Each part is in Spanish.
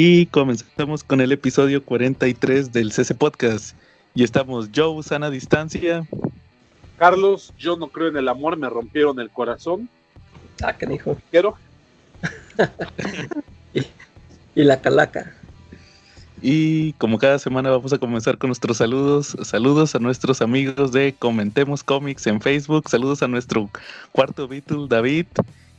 y comenzamos con el episodio 43 del CC Podcast. Y estamos Joe, sana distancia. Carlos, yo no creo en el amor, me rompieron el corazón. Ah, ¿qué dijo? Quiero. y, y la calaca. Y como cada semana vamos a comenzar con nuestros saludos. Saludos a nuestros amigos de Comentemos Comics en Facebook. Saludos a nuestro cuarto Beatle, David,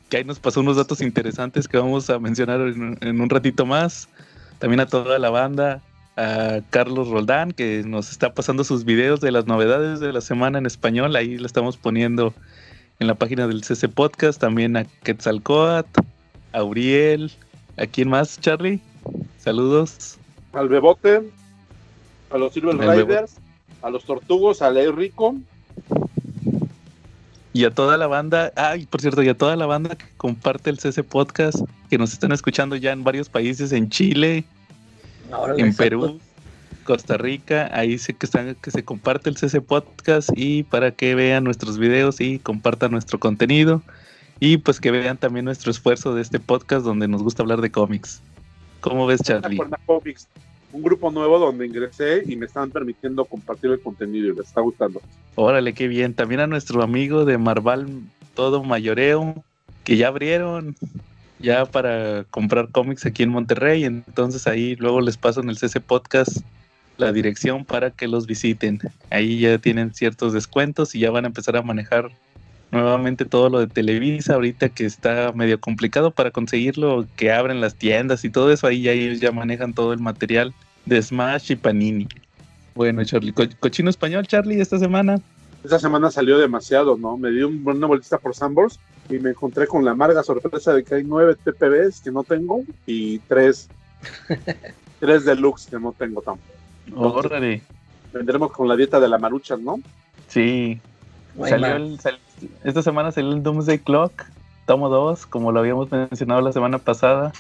que ahí nos pasó unos datos interesantes que vamos a mencionar en, un ratito más. También a toda la banda, a Carlos Roldán, que nos está pasando sus videos de las novedades de la semana en español. Ahí lo estamos poniendo en la página del CC Podcast. También a Quetzalcoatl, a Uriel. ¿A quién más, Charlie? Saludos al Bebote, a los Silver Riders, a los Tortugos, a Ley Rico. Y a toda la banda, ay, por cierto, y a toda la banda que comparte el CC Podcast, que nos están escuchando ya en varios países, en Chile, en Perú, Costa Rica, ahí sé que están, que se comparte el CC Podcast y para que vean nuestros videos y compartan nuestro contenido y pues que vean también nuestro esfuerzo de este podcast donde nos gusta hablar de cómics. ¿Cómo ves, Charlie? Un grupo nuevo donde ingresé y me están permitiendo compartir el contenido y les está gustando. Órale, qué bien. También a nuestro amigo de Marval Todo Mayoreo, que ya abrieron ya para comprar cómics aquí en Monterrey. Entonces ahí luego les paso en el CC Podcast la dirección para que los visiten. Ahí ya tienen ciertos descuentos y ya van a empezar a manejar nuevamente todo lo de Televisa, ahorita que está medio complicado para conseguirlo, que abren las tiendas y todo eso, ahí ya ellos ya manejan todo el material de Smash y Panini. Bueno, Charlie, cochino español, Charlie, esta semana. Esta semana salió demasiado, ¿no? Me di una vueltita por Sambors y me encontré con la amarga sorpresa de que hay nueve TPBs que no tengo y tres, tres deluxe que no tengo tampoco. Órale. Vendremos con la dieta de la marucha, ¿no? Sí. Salió el, esta semana salió el Doomsday Clock, tomo 2, como lo habíamos mencionado la semana pasada.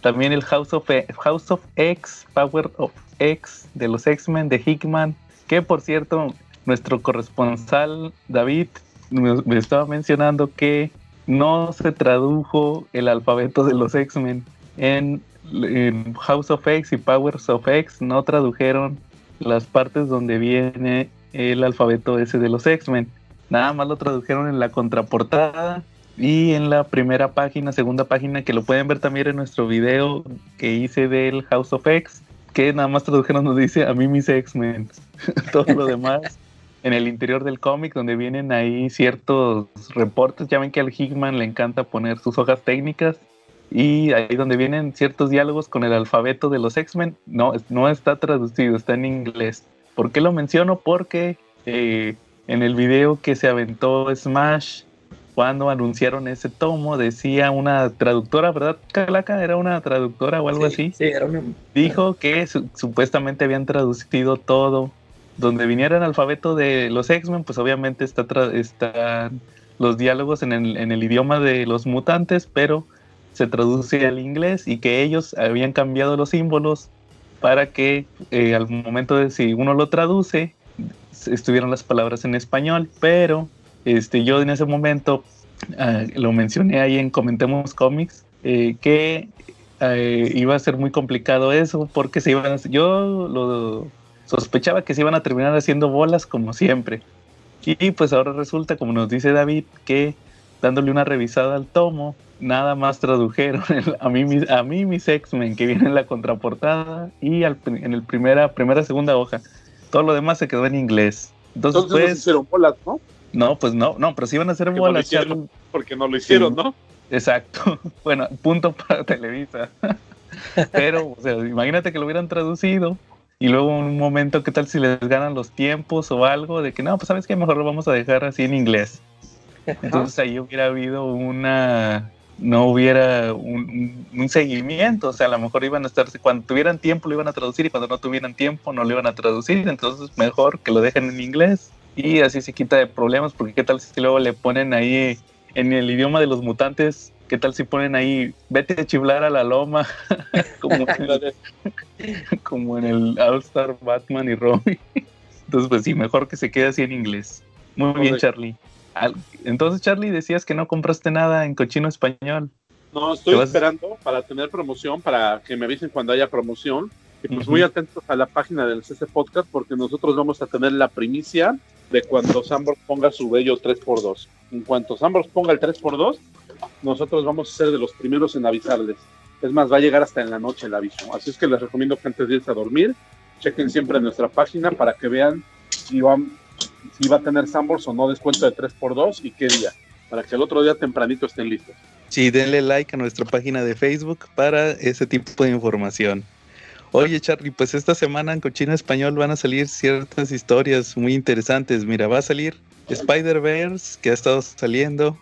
También el House of, e, House of X, Power of X de los X-Men de Hickman, que por cierto, nuestro corresponsal David me, estaba mencionando que no se tradujo el alfabeto de los X-Men en, en House of X y Powers of X, no tradujeron las partes donde viene el alfabeto ese de los X-Men. Nada más lo tradujeron en la contraportada y en la primera página, segunda página, que lo pueden ver también en nuestro video que hice del House of X, que nada más tradujeron nos dice a mí mis X-Men. Todo lo demás en el interior del cómic, donde vienen ahí ciertos reportes. Ya ven que al Hickman le encanta poner sus hojas técnicas. Y ahí donde vienen ciertos diálogos con el alfabeto de los X-Men, no, no está traducido, está en inglés. ¿Por qué lo menciono? Porque eh, en el video que se aventó Smash cuando anunciaron ese tomo, decía una traductora, ¿verdad, Calaca? ¿Era una traductora o algo así? Sí, era una... Dijo que supuestamente habían traducido todo. Donde viniera el alfabeto de los X-Men, pues obviamente está están los diálogos en el, en el idioma de los mutantes, pero se traduce al inglés y que ellos habían cambiado los símbolos para que eh, al momento de si uno lo traduce, estuvieron las palabras en español, pero este, yo en ese momento ah, lo mencioné ahí en Comentemos Comics, eh, que eh, iba a ser muy complicado eso, porque se iban a, yo sospechaba que se iban a terminar haciendo bolas como siempre. Y pues ahora resulta, como nos dice David, que dándole una revisada al tomo, nada más tradujeron a mí, a mí mis X-Men que viene en la contraportada y en el primera, primera, segunda hoja. Todo lo demás se quedó en inglés. Entonces, Entonces pues, hicieron bolas, ¿no? No, pues no, no, pero sí iban a hacer bolas. porque no lo hicieron, ¿no? Exacto. Bueno, punto para Televisa. pero, o sea, imagínate que lo hubieran traducido y luego en un momento, ¿qué tal si les ganan los tiempos o algo? De que no, pues sabes que mejor lo vamos a dejar así en inglés. Entonces ahí hubiera habido una no hubiera un, seguimiento, o sea, a lo mejor iban a estar, cuando tuvieran tiempo lo iban a traducir y cuando no tuvieran tiempo no lo iban a traducir, entonces mejor que lo dejen en inglés y así se quita de problemas, porque qué tal si luego le ponen ahí en el idioma de los mutantes, qué tal si ponen ahí, vete a chiflar a la loma, como, en el, como en el All Star Batman y Robin. Entonces, pues sí, mejor que se quede así en inglés. Muy bien, Charlie. Entonces, Charlie, decías que no compraste nada en cochino español. No, estoy esperando para tener promoción, para que me avisen cuando haya promoción. Y pues muy atentos a la página del CC Podcast porque nosotros vamos a tener la primicia de cuando Sambor ponga su bello 3x2. En cuanto Sambor ponga el 3x2, nosotros vamos a ser de los primeros en avisarles. Es más, va a llegar hasta en la noche el aviso. Así es que les recomiendo que antes de irse a dormir, chequen siempre nuestra página para que vean si, van, si va a tener Sambors o no descuento de 3x2 y qué día, para que el otro día tempranito estén listos. Sí, denle like a nuestra página de Facebook para ese tipo de información. Oye, Charlie, pues esta semana en Cochino Español van a salir ciertas historias muy interesantes. Mira, va a salir Spider-Verse, que ha estado saliendo,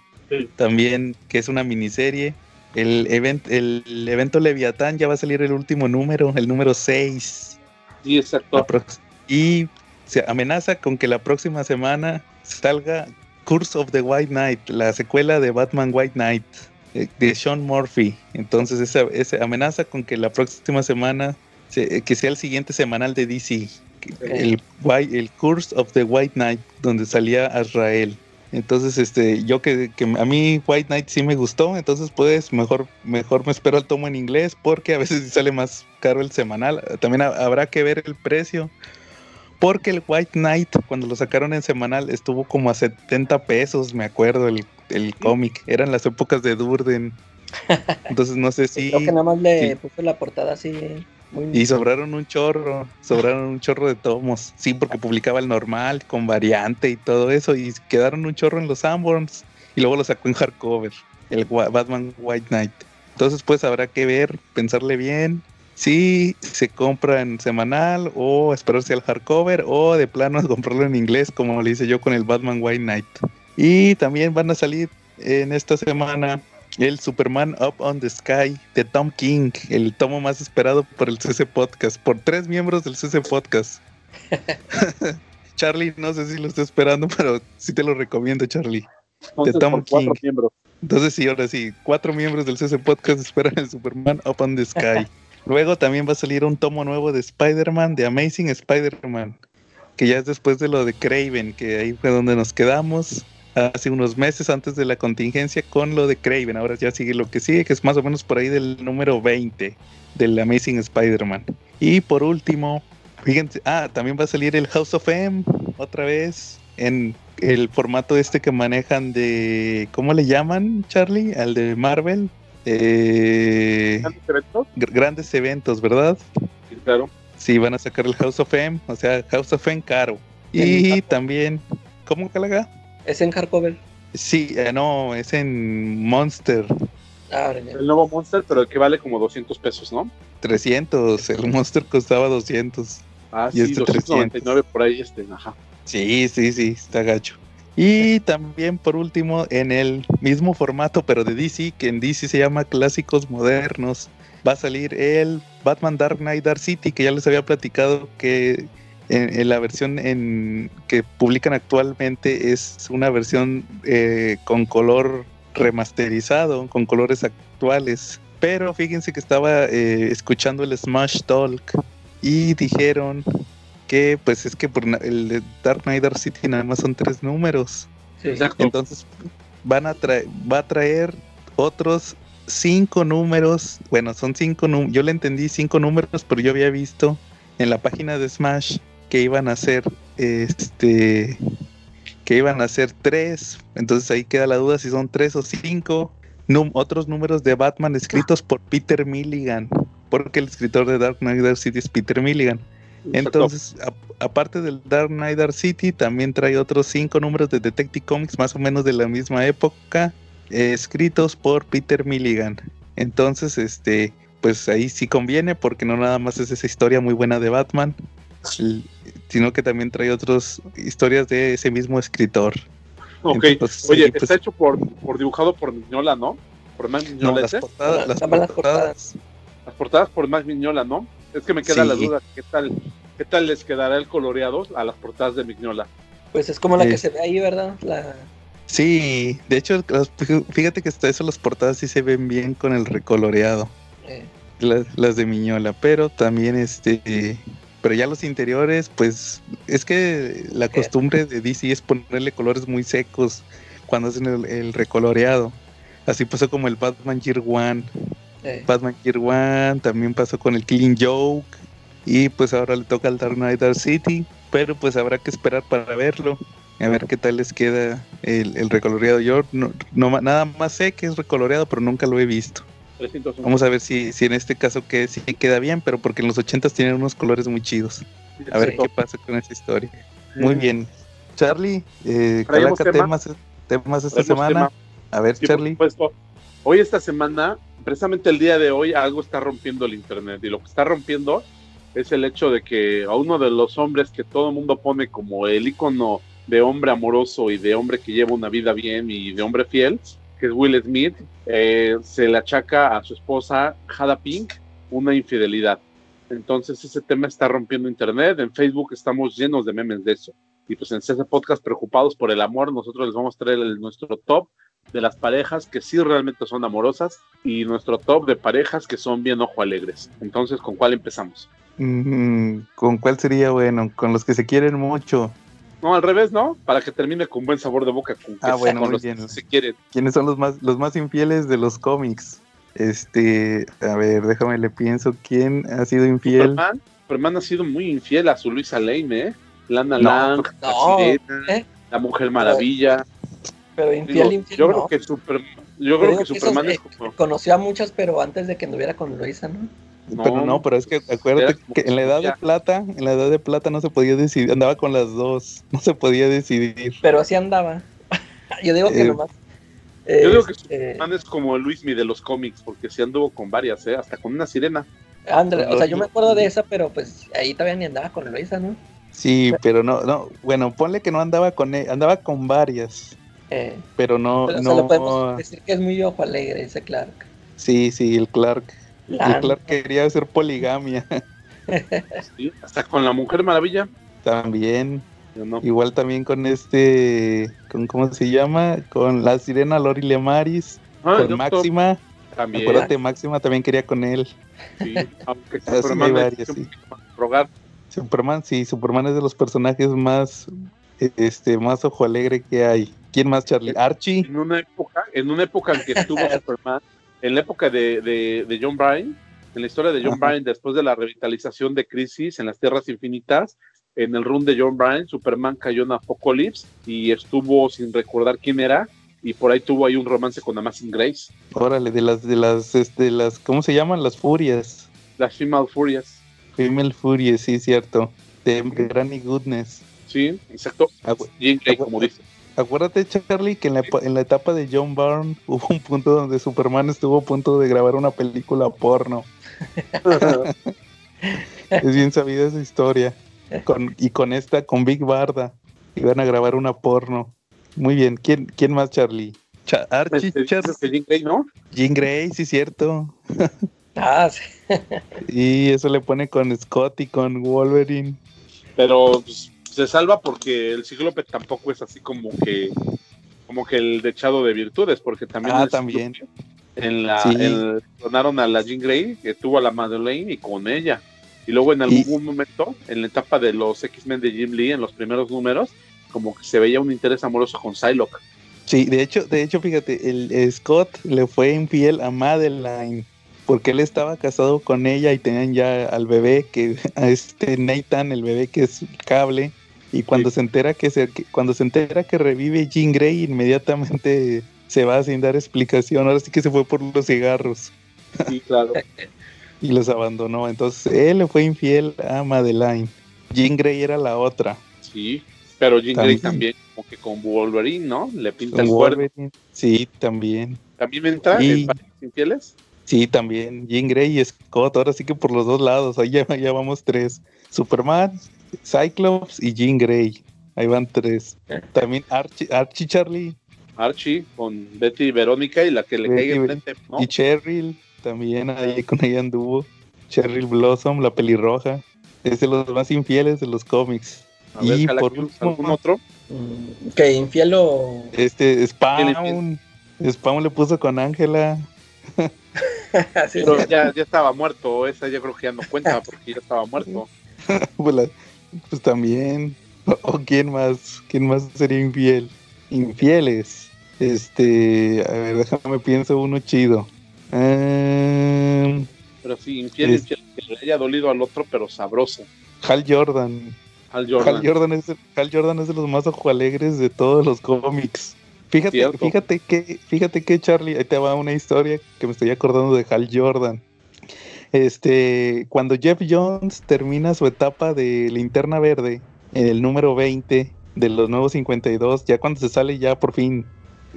también que es una miniserie. El, el evento Leviatán ya va a salir el último número, el número 6. Sí, exacto. Y se amenaza con que la próxima semana salga Curse of the White Knight, la secuela de Batman White Knight. Eh, de Sean Murphy. Entonces, esa, esa, amenaza con que la próxima semana, eh, que sea el siguiente semanal de DC, el, el Curse of the White Knight, donde salía Azrael. Entonces, este, yo que, que, a mí White Knight sí me gustó, entonces pues mejor, mejor me espero el tomo en inglés porque a veces sale más caro el semanal. También habrá que ver el precio porque el White Knight, cuando lo sacaron en semanal, estuvo como a 70 pesos, me acuerdo, el, el cómic. Eran las épocas de Durden. Entonces no sé si. Creo que nada más le puso la portada así. y sobraron un chorro, sobraron un chorro de tomos. Sí, porque publicaba el normal, con variante y todo eso. Y quedaron un chorro en los Sanborns. Y luego lo sacó en hardcover, el Batman White Knight. Entonces, pues habrá que ver, pensarle bien si se compra en semanal o esperarse al hardcover o de plano comprarlo en inglés como le hice yo con el Batman White Knight. Y también van a salir en esta semana el Superman Up on the Sky de Tom King, el tomo más esperado por el CC Podcast, por tres miembros del CC Podcast. Charlie, no sé si lo estoy esperando, pero sí te lo recomiendo, Charlie. de Tom King. Entonces sí, ahora sí, cuatro miembros del CC Podcast esperan el Superman Up on the Sky. Luego también va a salir un tomo nuevo de Spider-Man, de Amazing Spider-Man, que ya es después de lo de Craven, que ahí fue donde nos quedamos hace unos meses antes de la contingencia con lo de Craven. Ahora ya sigue lo que sigue, que es más o menos por ahí del número 20 del Amazing Spider-Man. Y por último, fíjense, ah, también va a salir el House of M otra vez en el formato este que manejan de, ¿cómo le llaman, Charlie? Al de Marvel, eh, grandes eventos. Grandes eventos, ¿verdad? Sí, claro. Sí, van a sacar el House of M, o sea, House of M caro. Y también, ¿cómo Calaga? Es en hardcover. Sí, eh, no, es en Monster. Ah, el nuevo Monster, pero el que vale como 200 pesos, ¿no? 300, el Monster costaba 200. Ah, y sí, 299 por ahí, este, ajá. Sí, sí, sí, está gacho. Y también por último, en el mismo formato, pero de DC, que en DC se llama Clásicos Modernos, va a salir el Batman Dark Knight Dark City, que ya les había platicado que en, la versión en, que publican actualmente es una versión eh, con color remasterizado, con colores actuales. Pero fíjense que estaba eh, escuchando el Smash Talk y dijeron pues es que por el Dark Knight Dark City nada más son tres números. Entonces van a traer, va a traer otros cinco números. Bueno, son cinco números. Yo le entendí cinco números, pero yo había visto en la página de Smash que iban a ser este que iban a ser tres. Entonces ahí queda la duda si son tres o cinco. otros números de Batman escritos por Peter Milligan. Porque el escritor de Dark Knight Dark City es Peter Milligan. Entonces, aparte del Dark Knight Dark City, también trae otros cinco números de Detective Comics más o menos de la misma época, eh, escritos por Peter Milligan. Entonces, este, pues ahí sí conviene porque no nada más es esa historia muy buena de Batman, sino que también trae otras historias de ese mismo escritor. Ok, oye, pues está hecho por, por dibujado por Miñola, ¿no? Por más Miñola. las, portadas, las, portadas, las portadas por más Miñola, ¿no? Es que me queda la duda, ¿qué tal, ¿qué tal les quedará el coloreado a las portadas de Mignola? Pues es como la que se ve ahí, ¿verdad? La... Sí, de hecho, fíjate que hasta eso las portadas sí se ven bien con el recoloreado. Eh. Las, de Miñola, pero también este... Pero ya los interiores, pues es que la eh. costumbre de DC es ponerle colores muy secos cuando hacen el recoloreado. Así pasó como el Batman Year One. Batman Year One, también pasó con el Killing Joke. Y pues ahora le toca al Dark Knight Dark City. Pero pues habrá que esperar para verlo. A ver qué tal les queda el, el recoloreado. Yo no, nada más sé que es recoloreado, pero nunca lo he visto. Vamos a ver si, si en este caso que, si queda bien, pero porque en los 80 tienen unos colores muy chidos. A ver qué pasa con esa historia. Muy bien. Charlie, eh, calaca temas, temas esta semana. A ver, Charlie. Hoy esta semana, precisamente el día de hoy, algo está rompiendo el internet. Y lo que está rompiendo es el hecho de que a uno de los hombres que todo el mundo pone como el icono de hombre amoroso y de hombre que lleva una vida bien y de hombre fiel, que es Will Smith, eh, se le achaca a su esposa Hada Pink una infidelidad. Entonces ese tema está rompiendo internet. En Facebook estamos llenos de memes de eso. Y pues en ese podcast preocupados por el amor, nosotros les vamos a traer nuestro top de las parejas que sí realmente son amorosas y nuestro top de parejas que son bien ojo alegres. Entonces, ¿con cuál empezamos? Mm, ¿Con cuál sería bueno? Con los que se quieren mucho. No, al revés, ¿no? Para que termine con buen sabor de boca. Con ah, bueno, los Que se quieren. ¿Quiénes son los más, los más infieles de los cómics? Este, a ver, déjame le pienso. ¿Quién ha sido infiel? Superman, Superman ha sido muy infiel a su Luisa Lane, ¿eh? Lana Lang, ¿eh? la Mujer Maravilla. Pero infiel, infiel. Yo creo que, Super, yo creo que Superman es como... Conoció a muchas, pero antes de que anduviera con Luisa, ¿no? pero no, pero es que acuérdate que en la edad de plata, en la edad de plata no se podía decidir, andaba con las dos, no se podía decidir. Pero así andaba. Yo digo que eh, nomás. yo digo que este, Superman es como Luismi de los cómics, porque sí anduvo con varias, ¿eh? hasta con una sirena. André, o sea, yo me acuerdo de esa, pero pues ahí todavía ni andaba con Luisa, ¿no? Sí, pero no, no, bueno, ponle que no andaba con él, andaba con varias. Eh, pero no, no. lo podemos decir que es muy ojo alegre ese Clark. Sí, sí, el Clark. El Clark quería hacer poligamia. Sí, hasta con la Mujer Maravilla. También. Igual también con este, con ¿cómo se llama? Con la sirena Lori Lemaris, ah, con Máxima. También. Acuérdate, Máxima también quería con él. Sí, aunque Superman varias, sí. rogar. Superman, sí, Superman es de los personajes más, este, más ojo alegre que hay. ¿Quién más, Charlie? Archie. En una época, en una época en que estuvo Superman, en la época de, de, John Bryan, en la historia de John Bryan, después de la revitalización de Crisis en las Tierras Infinitas, en el run de John Bryan, Superman cayó en Apocalypse y estuvo sin recordar quién era, y por ahí tuvo ahí un romance con Amazing Grace. Órale, de las, de las, este, las, ¿cómo se llaman? Las furias. Las Female Furias. Female Furias, sí, cierto. De Granny Goodness. Sí, exacto. Jean Grey, como dice. Acuérdate, Charlie, que en la, en la etapa de John Byrne hubo un punto donde Superman estuvo a punto de grabar una película porno. es bien sabida esa historia. y con esta, con Big Barda, iban a grabar una porno. Muy bien. ¿Quién, quién más, Charlie? Archie, pues, Jean Grey, ¿no? Jean Grey, sí, cierto. ah, sí. y eso le pone con Scott y con Wolverine. Pero pues, se salva porque el cíclope tampoco es así como que como que el dechado de virtudes, porque también, ah, también. en la donaron a la Jean Grey, que tuvo a la Madeleine y con ella. Y luego en algún momento, en la etapa de los X-Men de Jim Lee, en los primeros números, como que se veía un interés amoroso con Psylocke. Sí, de hecho, de hecho, fíjate, el Scott le fue infiel a Madeline porque él estaba casado con ella y tenían ya al bebé que a este Nathan, el bebé que es cable, y cuando se entera que, se, cuando se entera que revive Jean Grey, inmediatamente se va sin dar explicación. Ahora sí que se fue por los cigarros. Sí, claro. y los abandonó. Entonces él le fue infiel a Madeline. Jean Grey era la otra. Sí, pero Jean Grey también, como que con Wolverine, ¿no? Le pinta el Wolverine. Sí, también. ¿También entra y... en infieles? Sí, también. Jean Grey y Scott. Ahora sí que por los dos lados. Ahí ya, ya vamos tres. Superman, Cyclops y Jean Grey. Ahí van tres. También Archie, Archie Charlie. Archie con Betty y Verónica y la que le caiga enfrente. Y Cheryl también ahí con ella anduvo. Cheryl Blossom, la pelirroja. Es de los más infieles de los cómics. y por último, ¿algún otro? Mm, que infiel o. Este, Spawn. Spawn le puso con Ángela. Pero ya, ya estaba muerto. Esa yo creo que ya no cuenta porque ya estaba muerto. pues, pues, también. O, quién más, quién más sería infiel. Infieles. Este, a ver, déjame pienso uno chido. Em, pero sí, infiel, es... que le haya dolido al otro, pero sabroso. Hal Jordan. Hal Jordan. Hal Jordan, es, Hal Jordan es de los más ojo alegres de todos los cómics. Fíjate, fíjate que, fíjate que Charlie, ahí te va una historia que me estoy acordando de Hal Jordan. Este, cuando Jeff Jones termina su etapa de linterna verde, en el número 20 de los nuevos 52, ya cuando se sale ya por fin,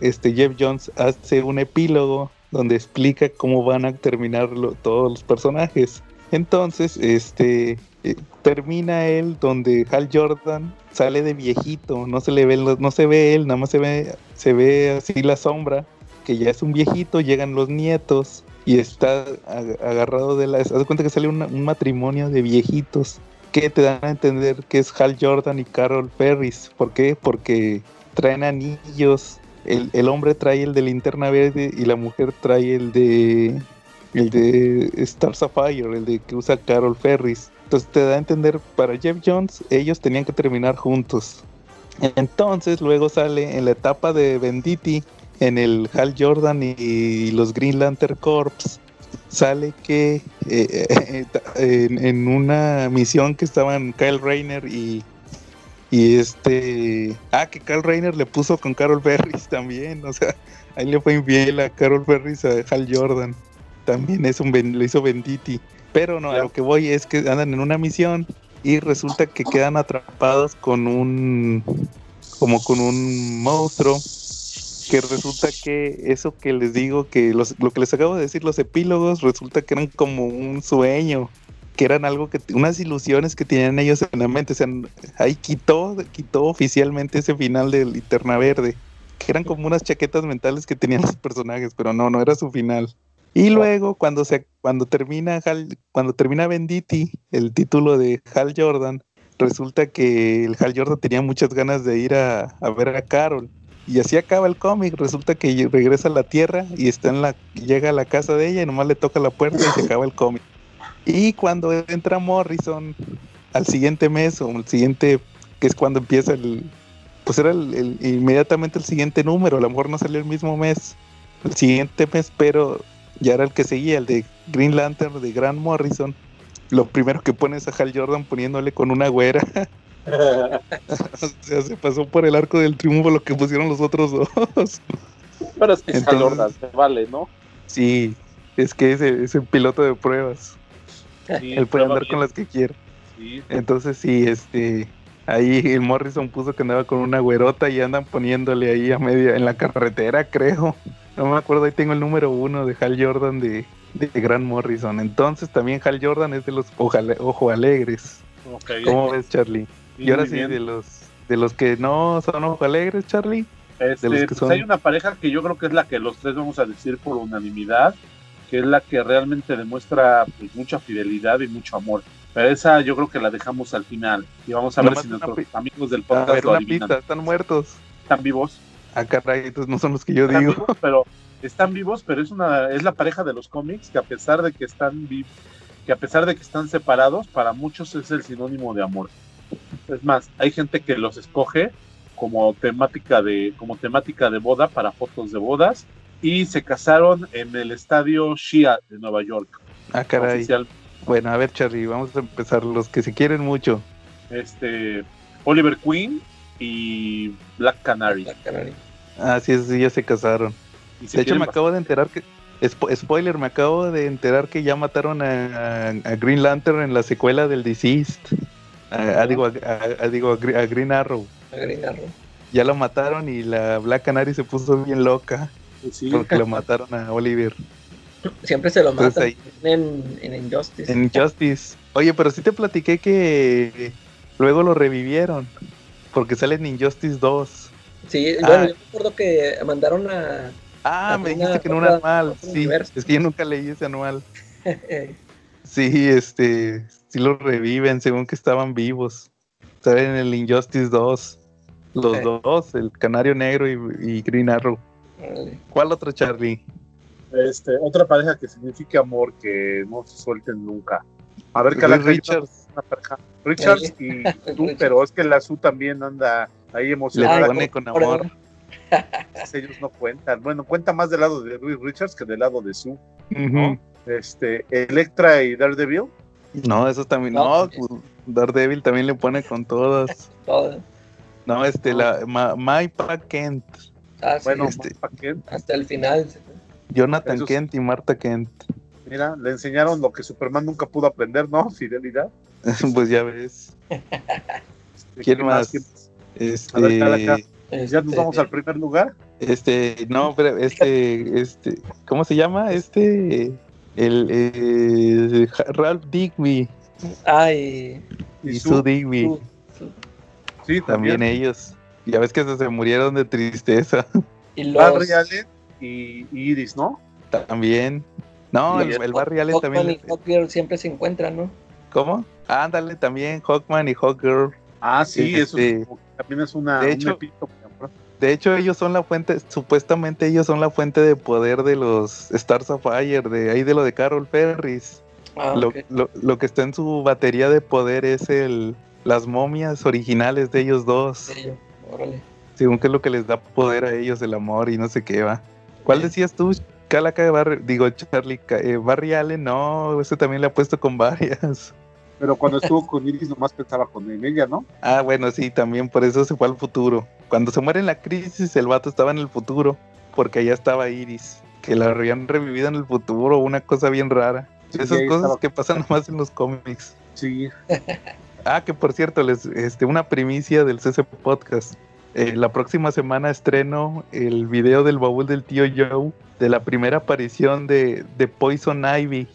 este Jeff Jones hace un epílogo donde explica cómo van a terminar todos los personajes. Entonces, este eh, termina él donde Hal Jordan sale de viejito, no se le ve, no se ve él, nada más se ve, se ve así la sombra, que ya es un viejito, llegan los nietos y está agarrado de la, haz cuenta que sale un matrimonio de viejitos que te dan a entender que es Hal Jordan y Carol Ferris. ¿Por qué? Porque traen anillos. El, el hombre trae el de linterna verde y la mujer trae el de el de Star Sapphire, el de que usa Carol Ferris. Entonces te da a entender, para Jeff Jones, ellos tenían que terminar juntos. Entonces luego sale en la etapa de Venditti, en el Hal Jordan y, los Green Lantern Corps, sale que eh, eh, en, una misión que estaban Kyle Rayner y, y este... Ah, que Kyle Rayner le puso con Carol Ferris también, o sea, ahí le fue infiel a Carol Ferris a Hal Jordan. También es lo hizo Venditti. Pero no, a lo que voy es que andan en una misión y resulta que quedan atrapados con un como con un monstruo que resulta que eso que les digo que los, lo que les acabo de decir los epílogos resulta que eran como un sueño que eran algo que unas ilusiones que tenían ellos en la mente o sea ahí quitó quitó oficialmente ese final de Linterna Verde que eran como unas chaquetas mentales que tenían los personajes pero no no era su final y luego cuando se cuando termina cuando termina Venditti, el título de Hal Jordan, resulta que el Hal Jordan tenía muchas ganas de ir a, ver a Carol. Y así acaba el cómic, resulta que regresa a la Tierra y está en la llega a la casa de ella y nomás le toca la puerta y se acaba el cómic. Y cuando entra Morrison al siguiente mes o el siguiente que es cuando empieza el pues era el, inmediatamente el siguiente número, a lo mejor no salió el mismo mes, el siguiente mes, pero ya era el que seguía, el de Green Lantern de Grant Morrison. Lo primero que pones a Hal Jordan poniéndole con una güera. o sea, se pasó por el arco del triunfo lo que pusieron los otros dos. Pero es que Hal Jordan vale, ¿no? Sí, es que es el, piloto de pruebas. Él puede andar con las que quiera. Entonces sí, este, ahí el Morrison puso que andaba con una güerota y andan poniéndole ahí a media en la carretera, creo. No me acuerdo, ahí tengo el número uno de Hal Jordan de, de Grant Morrison. Entonces también Hal Jordan es de los ojo alegres. ¿Cómo ves, Charlie? y ahora sí, de los, de los que no son ojo alegres, Charlie. Este, pues hay una pareja que yo creo que es la que los tres vamos a decir por unanimidad, que es la que realmente demuestra pues, mucha fidelidad y mucho amor. Pero esa yo creo que la dejamos al final. Y vamos a ver si nuestros amigos del podcast lo adivinan. están muertos. Están vivos. Ah, caray, no son los que yo digo. pero están vivos, pero es una es la pareja de los cómics que a pesar de que están que a pesar de que están separados, para muchos es el sinónimo de amor. Es más, hay gente que los escoge como temática de como temática de boda para fotos de bodas y se casaron en el estadio Shia de Nueva York. Ah, caray. Bueno, a ver, Charlie, vamos a empezar los que se quieren mucho. Este Oliver Queen y Black Canary. Ah, sí, sí, ya se casaron. de hecho, me acabo de enterar que. spoiler, me acabo de enterar que ya mataron a, Green Lantern en la secuela del Deceased. A, digo, a, digo a, Green Arrow. A Green Arrow. Ya lo mataron y la Black Canary se puso bien loca. Pues porque lo mataron a Oliver. Siempre se lo matan en, en Injustice. En Injustice. Oye, pero sí te platiqué que luego lo revivieron. Porque sale en Injustice 2. Sí, ah. bueno, yo recuerdo que mandaron a. Ah, me dijiste que en un anual. Sí, es que yo nunca leí ese anual. sí, este. Sí lo reviven, según que estaban vivos. Salen en el Injustice 2. Los dos, el Canario Negro y, Green Arrow. ¿Cuál otro, Charlie? Este, otra pareja que signifique amor, que no se suelten nunca. A ver, Richards. Richards. Richards y tú, pero es que la Su también anda ahí emocionada. Le con amor. ellos no cuentan. Bueno, cuenta más del lado de Louis Richards que del lado de Sue. Este, Electra y Daredevil. No, eso también. No, pues, Daredevil también le pone con todas. No, este, la My Kent. Ah, bueno, este, hasta el final. Jonathan Kent y Marta Kent. Mira, le enseñaron lo que Superman nunca pudo aprender, ¿no? Fidelidad. pues ya ves. ¿Quién más? Este, ya nos vamos al primer lugar. Este, no, pero este, este, ¿cómo se llama? Este, el, eh, Ralph Digby. Ay. Y, su Digby. Sí, también. ellos. Ya ves que se, murieron de tristeza. Y los... Barry Allen y, Iris, ¿no? También. No, el, el, Barry Allen también. y siempre se encuentran, ¿no? ¿Cómo? Ándale, también Hawkman y Hawkgirl. Ah, sí, eso este, también es una. De hecho, de hecho, ellos son la fuente, supuestamente ellos son la fuente de poder de los Stars of Fire, de ahí de lo de Carol Ferris. Ah, lo, que está en su batería de poder es el las momias originales de ellos dos. Sí, Según que es lo que les da poder a ellos, el amor y no sé qué va. ¿Cuál decías tú? Calaca de Barry, digo Charlie, eh, Barry Allen, no, ese también le ha puesto con varias. Pero cuando estuvo con Iris nomás pensaba con ella, ¿no? Ah, bueno, sí, también por eso se fue al futuro. Cuando se muere en la crisis, el vato estaba en el futuro, porque allá estaba Iris, que la habían revivido en el futuro, una cosa bien rara. Esas cosas que pasan nomás en los cómics. Sí. ah, que por cierto, les, este, una primicia del CC Podcast. Eh, la próxima semana estreno el video del baúl del tío Joe de la primera aparición de, de Poison Ivy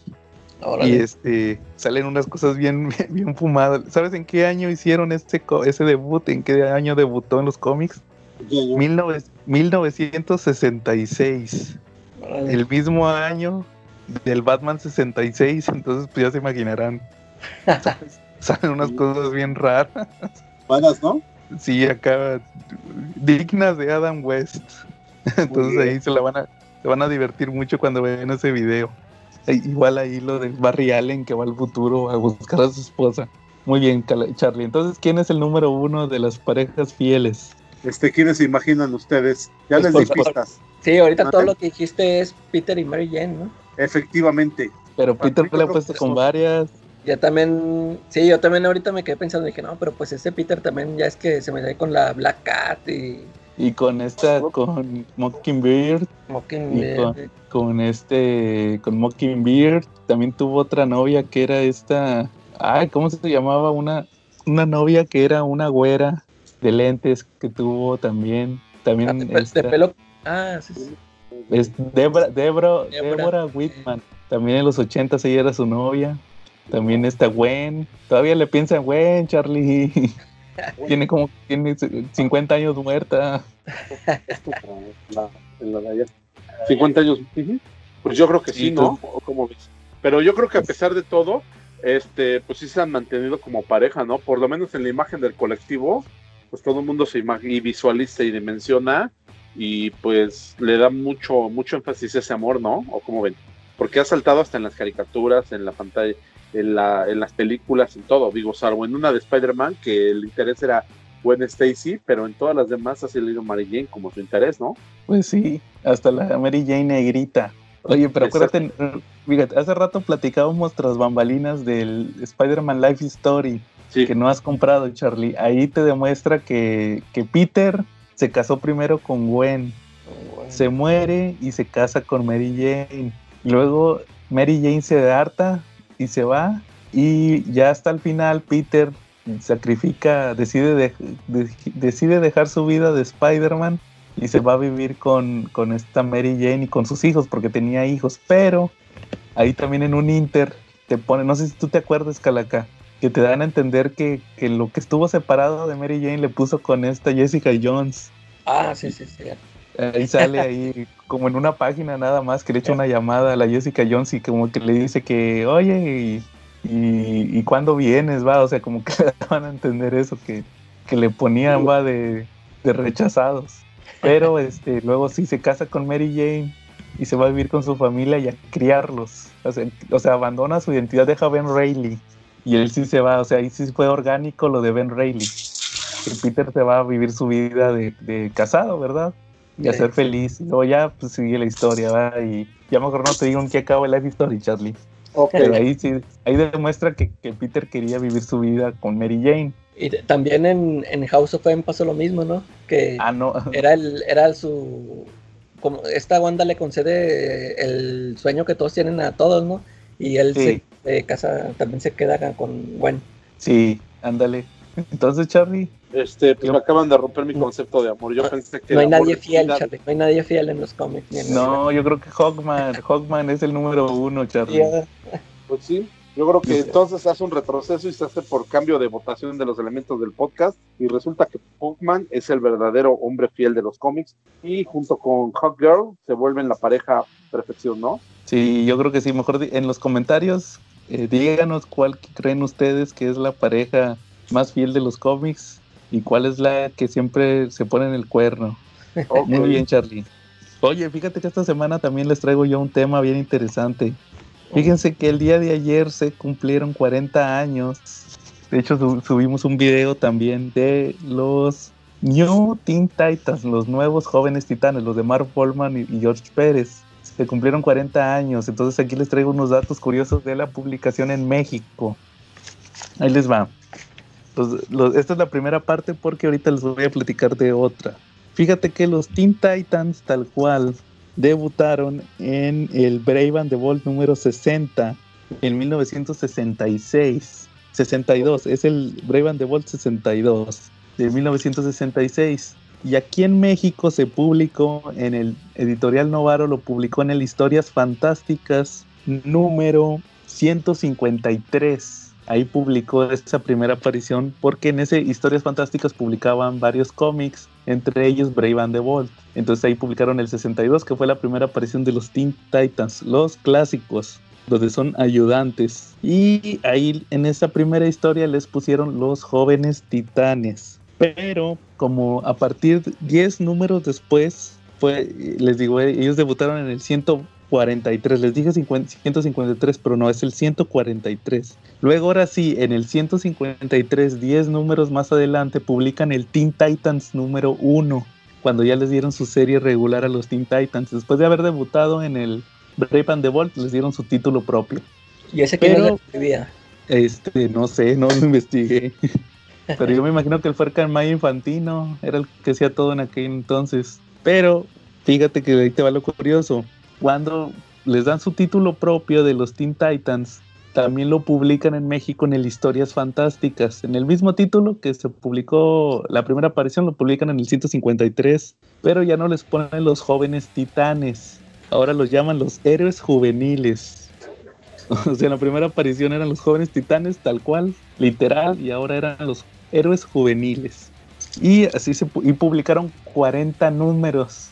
y este salen unas cosas bien, bien fumadas. ¿Sabes en qué año hicieron este ese debut? ¿En qué año debutó en los cómics? 1966. El mismo año del Batman 66, entonces pues ya se imaginarán. salen unas cosas bien raras. Buenas, ¿no? Sí, acá dignas de Adam West. Entonces ahí se la van a se van a divertir mucho cuando vean ese video. Igual ahí lo de Barry Allen que va al futuro a buscar a su esposa. Muy bien, Charlie. Entonces, ¿quién es el número uno de las parejas fieles? Este, ¿quiénes se imaginan ustedes? Ya les di pistas. Sí, ahorita todo lo que dijiste es Peter y Mary Jane, ¿no? Efectivamente. Pero Peter le ha puesto con varias. Ya también, sí, yo también ahorita me quedé pensando, dije, no, pero pues ese Peter también ya es que se me da con la Black Cat y y con esta, con Mockingbird. Mockingbird. Con, este, con Mockingbird. También tuvo otra novia que era esta. Ay, ¿cómo se llamaba? Una, una novia que era una güera de lentes que tuvo también. También. Ah, de, pelo. Ah, sí, sí. Es Debra, Whitman. También en los ochentas ella era su novia. También está Gwen. Todavía le piensan Gwen, Charlie. tiene como tiene 50 años muerta. 50 años. Pues yo creo que sí, ¿no? Pero yo creo que a pesar de todo, este, pues sí se han mantenido como pareja, ¿no? Por lo menos en la imagen del colectivo, pues todo el mundo se y visualiza y dimensiona y pues le da mucho, mucho énfasis a ese amor, ¿no? O como ven. Porque ha saltado hasta en las caricaturas, en la pantalla, en, la, en las películas, en todo, digo, salvo en una de Spider-Man que el interés era Gwen Stacy, pero en todas las demás ha salido Mary Jane como su interés, ¿no? Pues sí, hasta la Mary Jane negrita. Oye, pero acuérdate, fíjate, hace rato platicábamos tras bambalinas del Spider-Man Life Story que no has comprado, Charlie. Ahí te demuestra que, que Peter se casó primero con Gwen, se muere y se casa con Mary Jane. Luego Mary Jane se harta y se va y ya hasta el final Peter sacrifica, decide, decide dejar su vida de Spider-Man y se va a vivir con, con, esta Mary Jane y con sus hijos porque tenía hijos, pero ahí también en un Inter te pone, no sé si tú te acuerdas, Calaca, que te dan a entender que, que lo que estuvo separado de Mary Jane le puso con esta Jessica Jones. Ah, sí, sí, sí. Ahí sale ahí como en una página nada más que le echa una llamada a la Jessica Jones y como que le dice que, oye, y, y, cuándo vienes, va, o sea, como que van a entender eso, que, que le ponían, va, de, de, rechazados. Pero este, luego sí se casa con Mary Jane y se va a vivir con su familia y a criarlos. O sea, o sea abandona su identidad, deja a Ben Reilly y él sí se va, o sea, ahí sí fue orgánico lo de Ben Reilly. Que Peter se va a vivir su vida de, de casado, ¿verdad? Y a ser feliz. Y luego ya pues, sigue la historia, ¿va? Y ya mejor no te digo en qué acaba el Life Story, Charlie. Pero ahí sí, ahí demuestra que, que, Peter quería vivir su vida con Mary Jane. Y también en, en House of M pasó lo mismo, ¿no? Que ah, no. era el, era su como esta Wanda le concede el sueño que todos tienen a todos, ¿no? Y él se, casa, también se queda con Gwen. Sí, ándale. Entonces, Charlie. Este, pues me acaban de romper mi concepto de amor. Yo pensé que. No hay nadie fiel, Charlie. No hay nadie fiel en los cómics. no, yo creo que Hawkman. Hawkman es el número uno, Charlie. Pues sí. Yo creo que entonces hace un retroceso y se hace por cambio de votación de los elementos del podcast y resulta que Hawkman es el verdadero hombre fiel de los cómics y junto con Hawkgirl se vuelven la pareja perfección, ¿no? Sí, yo creo que sí. Mejor en los comentarios eh, díganos cuál creen ustedes que es la pareja más fiel de los cómics y cuál es la que siempre se pone en el cuerno. Muy bien, Charlie. Oye, fíjate que esta semana también les traigo yo un tema bien interesante. Fíjense que el día de ayer se cumplieron 40 años. De hecho, subimos un video también de los New Teen Titans, los nuevos jóvenes titanes, los de Mark Polman y George Pérez. Se cumplieron 40 años. Entonces aquí les traigo unos datos curiosos de la publicación en México. Ahí les va esta es la primera parte porque ahorita les voy a platicar de otra. Fíjate que los Teen Titans tal cual debutaron en el Brave and the Bold número 60 en 1966. 62, es el Brave and the Bold 62 de 1966. Y aquí en México se publicó en el editorial Novaro, lo publicó en el Historias Fantásticas número 153 ahí publicó esa primera aparición porque en ese Historias Fantásticas publicaban varios cómics, entre ellos Brave and the Bold. Entonces ahí publicaron el 62, que fue la primera aparición de los Teen Titans, los clásicos, donde son ayudantes. Y ahí en esa primera historia les pusieron los jóvenes titanes. Pero como a partir de 10 números después, fue, les digo, ellos debutaron en el 100 43. Les dije 153, pero no, es el 143. Luego, ahora sí, en el 153, 10 números más adelante, publican el Teen Titans número 1, cuando ya les dieron su serie regular a los Teen Titans. Después de haber debutado en el Brave and the Bolt, les dieron su título propio. ¿Y ese que no escribía? Este, no sé, no lo investigué. Pero yo me imagino que el fue el Infantino, era el que hacía todo en aquel entonces. Pero fíjate que ahí te va lo curioso cuando les dan su título propio de los Teen Titans, también lo publican en México en el Historias Fantásticas. En el mismo título que se publicó, la primera aparición lo publican en el 153, pero ya no les ponen los jóvenes titanes, ahora los llaman los héroes juveniles. O sea, en la primera aparición eran los jóvenes titanes tal cual, literal, y ahora eran los héroes juveniles. Y así se y publicaron 40 números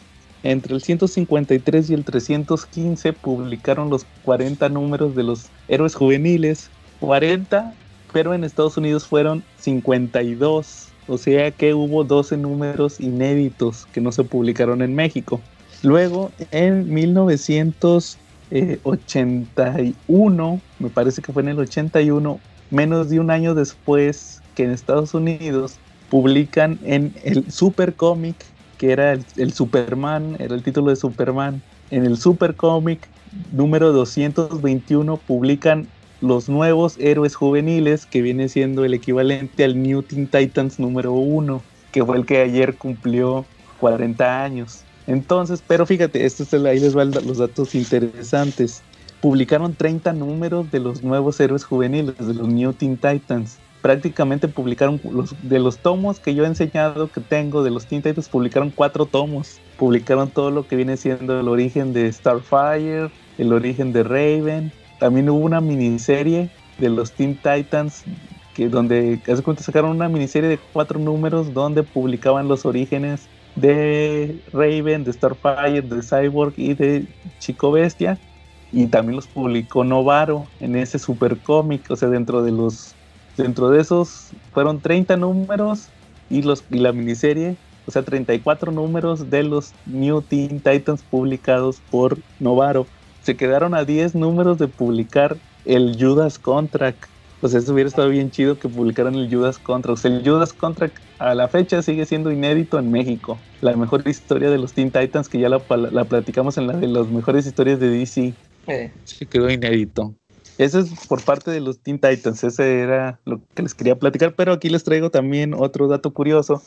entre el 153 y el 315 publicaron los 40 números de los héroes juveniles. 40, pero en Estados Unidos fueron 52. O sea que hubo 12 números inéditos que no se publicaron en México. Luego, en 1981, me parece que fue en el 81, menos de un año después que en Estados Unidos publican en el Super Comic que era el, Superman, era el título de Superman. En el Super Comic número 221 publican los nuevos héroes juveniles, que viene siendo el equivalente al New Teen Titans número 1, que fue el que ayer cumplió 40 años. Entonces, pero fíjate, esto es ahí les van los datos interesantes. Publicaron 30 números de los nuevos héroes juveniles, de los New Teen Titans prácticamente publicaron de los tomos que yo he enseñado que tengo de los Teen Titans, publicaron cuatro tomos. Publicaron todo lo que viene siendo el origen de Starfire, el origen de Raven. También hubo una miniserie de los Teen Titans que donde hace cuenta sacaron una miniserie de cuatro números donde publicaban los orígenes de Raven, de Starfire, de Cyborg y de Chico Bestia. Y también los publicó Novaro en ese super cómic, o sea, dentro de los Dentro de esos fueron 30 números y, los, y la miniserie, o sea, 34 números de los New Teen Titans publicados por Novaro. Se quedaron a 10 números de publicar el Judas Contract, Pues eso hubiera estado bien chido que publicaran el Judas Contra. O sea, el Judas Contra a la fecha sigue siendo inédito en México. La mejor historia de los Teen Titans que ya la, la platicamos en la de las mejores historias de DC. Eh. Sí, quedó inédito. Eso es por parte de los Teen Titans. Ese era lo que les quería platicar. Pero aquí les traigo también otro dato curioso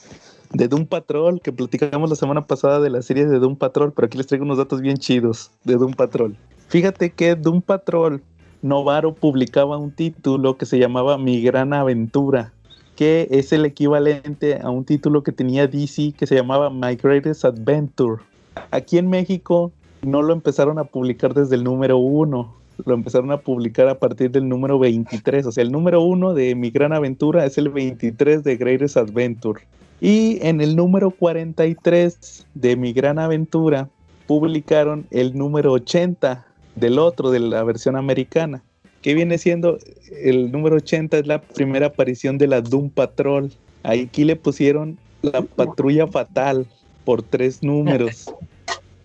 de Doom Patrol, que platicamos la semana pasada de la serie de Doom Patrol. Pero aquí les traigo unos datos bien chidos de Doom Patrol. Fíjate que Doom Patrol Novaro publicaba un título que se llamaba Mi Gran Aventura, que es el equivalente a un título que tenía DC que se llamaba My Greatest Adventure. Aquí en México no lo empezaron a publicar desde el número 1, lo empezaron a publicar a partir del número 23. O sea, el número 1 de Mi Gran Aventura es el 23 de Greatest Adventure. Y en el número 43 de Mi Gran Aventura publicaron el número 80 del otro, de la versión americana, que viene siendo el número 80, es la primera aparición de la Doom Patrol. Aquí le pusieron la patrulla fatal por tres números.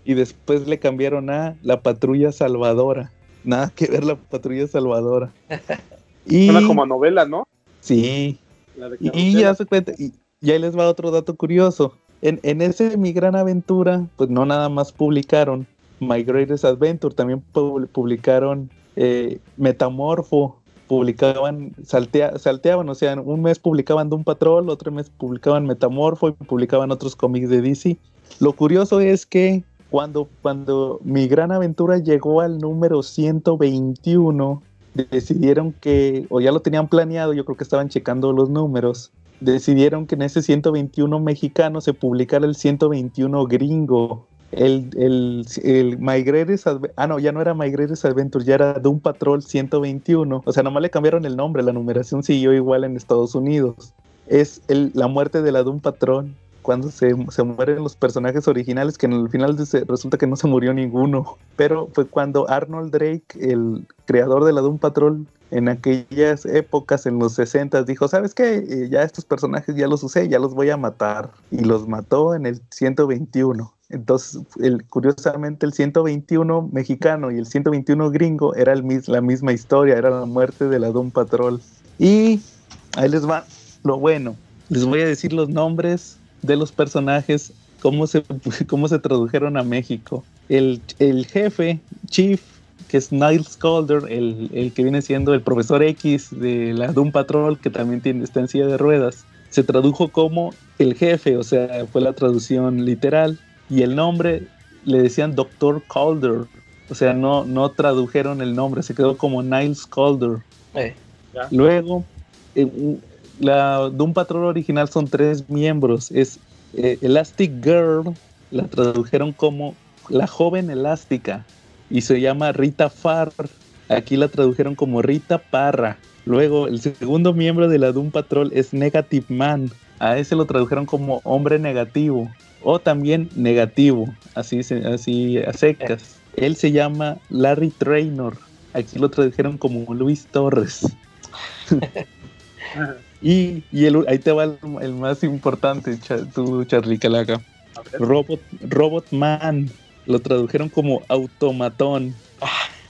Y después le cambiaron a la patrulla salvadora. Nada que ver la patrulla salvadora. Y, como novela, ¿no? Sí. y ya se cuenta, y, ahí les va otro dato curioso. En, en ese Mi Gran Aventura, pues no nada más publicaron My Greatest Adventure, también publicaron eh, Metamorfo, publicaban, salteaban, o sea, un mes publicaban Doom Patrol, otro mes publicaban Metamorfo y publicaban otros cómics de DC. Lo curioso es que cuando, cuando mi gran aventura llegó al número 121, decidieron que, o ya lo tenían planeado, yo creo que estaban checando los números, decidieron que en ese 121 mexicano se publicara el 121 gringo. El, el, el My ah no, ya no era My Adventure, ya era Doom Patrol 121. O sea, nomás le cambiaron el nombre, la numeración siguió igual en Estados Unidos. Es el, la muerte de la Doom Patrol cuando se, se, mueren los personajes originales, que en el final resulta que no se murió ninguno. Pero fue cuando Arnold Drake, el creador de la Doom Patrol, en aquellas épocas, en los 60, dijo, ¿sabes qué? Eh, ya estos personajes ya los usé, ya los voy a matar. Y los mató en el 121. Entonces, el, curiosamente, el 121 mexicano y el 121 gringo era el, la misma historia, era la muerte de la Doom Patrol. Y ahí les va lo bueno. Les voy a decir los nombres de los personajes, cómo se, cómo se tradujeron a México. El, jefe, Chief, que es Niles Calder, el, el, que viene siendo el profesor X de la Doom Patrol, que también tiene, está en silla de ruedas, se tradujo como el jefe, o sea, fue la traducción literal y el nombre le decían Doctor Calder. O sea, no, no tradujeron el nombre, se quedó como Niles Calder. Eh. Luego, la Doom Patrol original son tres miembros. Es eh, Elastic Girl, la tradujeron como la joven elástica. Y se llama Rita Farr. Aquí la tradujeron como Rita Parra. Luego, el segundo miembro de la Doom Patrol es Negative Man. A ese lo tradujeron como hombre negativo o también negativo, así, así a secas. Él se llama Larry Traynor. Aquí lo tradujeron como Luis Torres. y, ahí te va el, más importante, tú, Charlie Calaca. Robot, Robot Man. Lo tradujeron como automatón.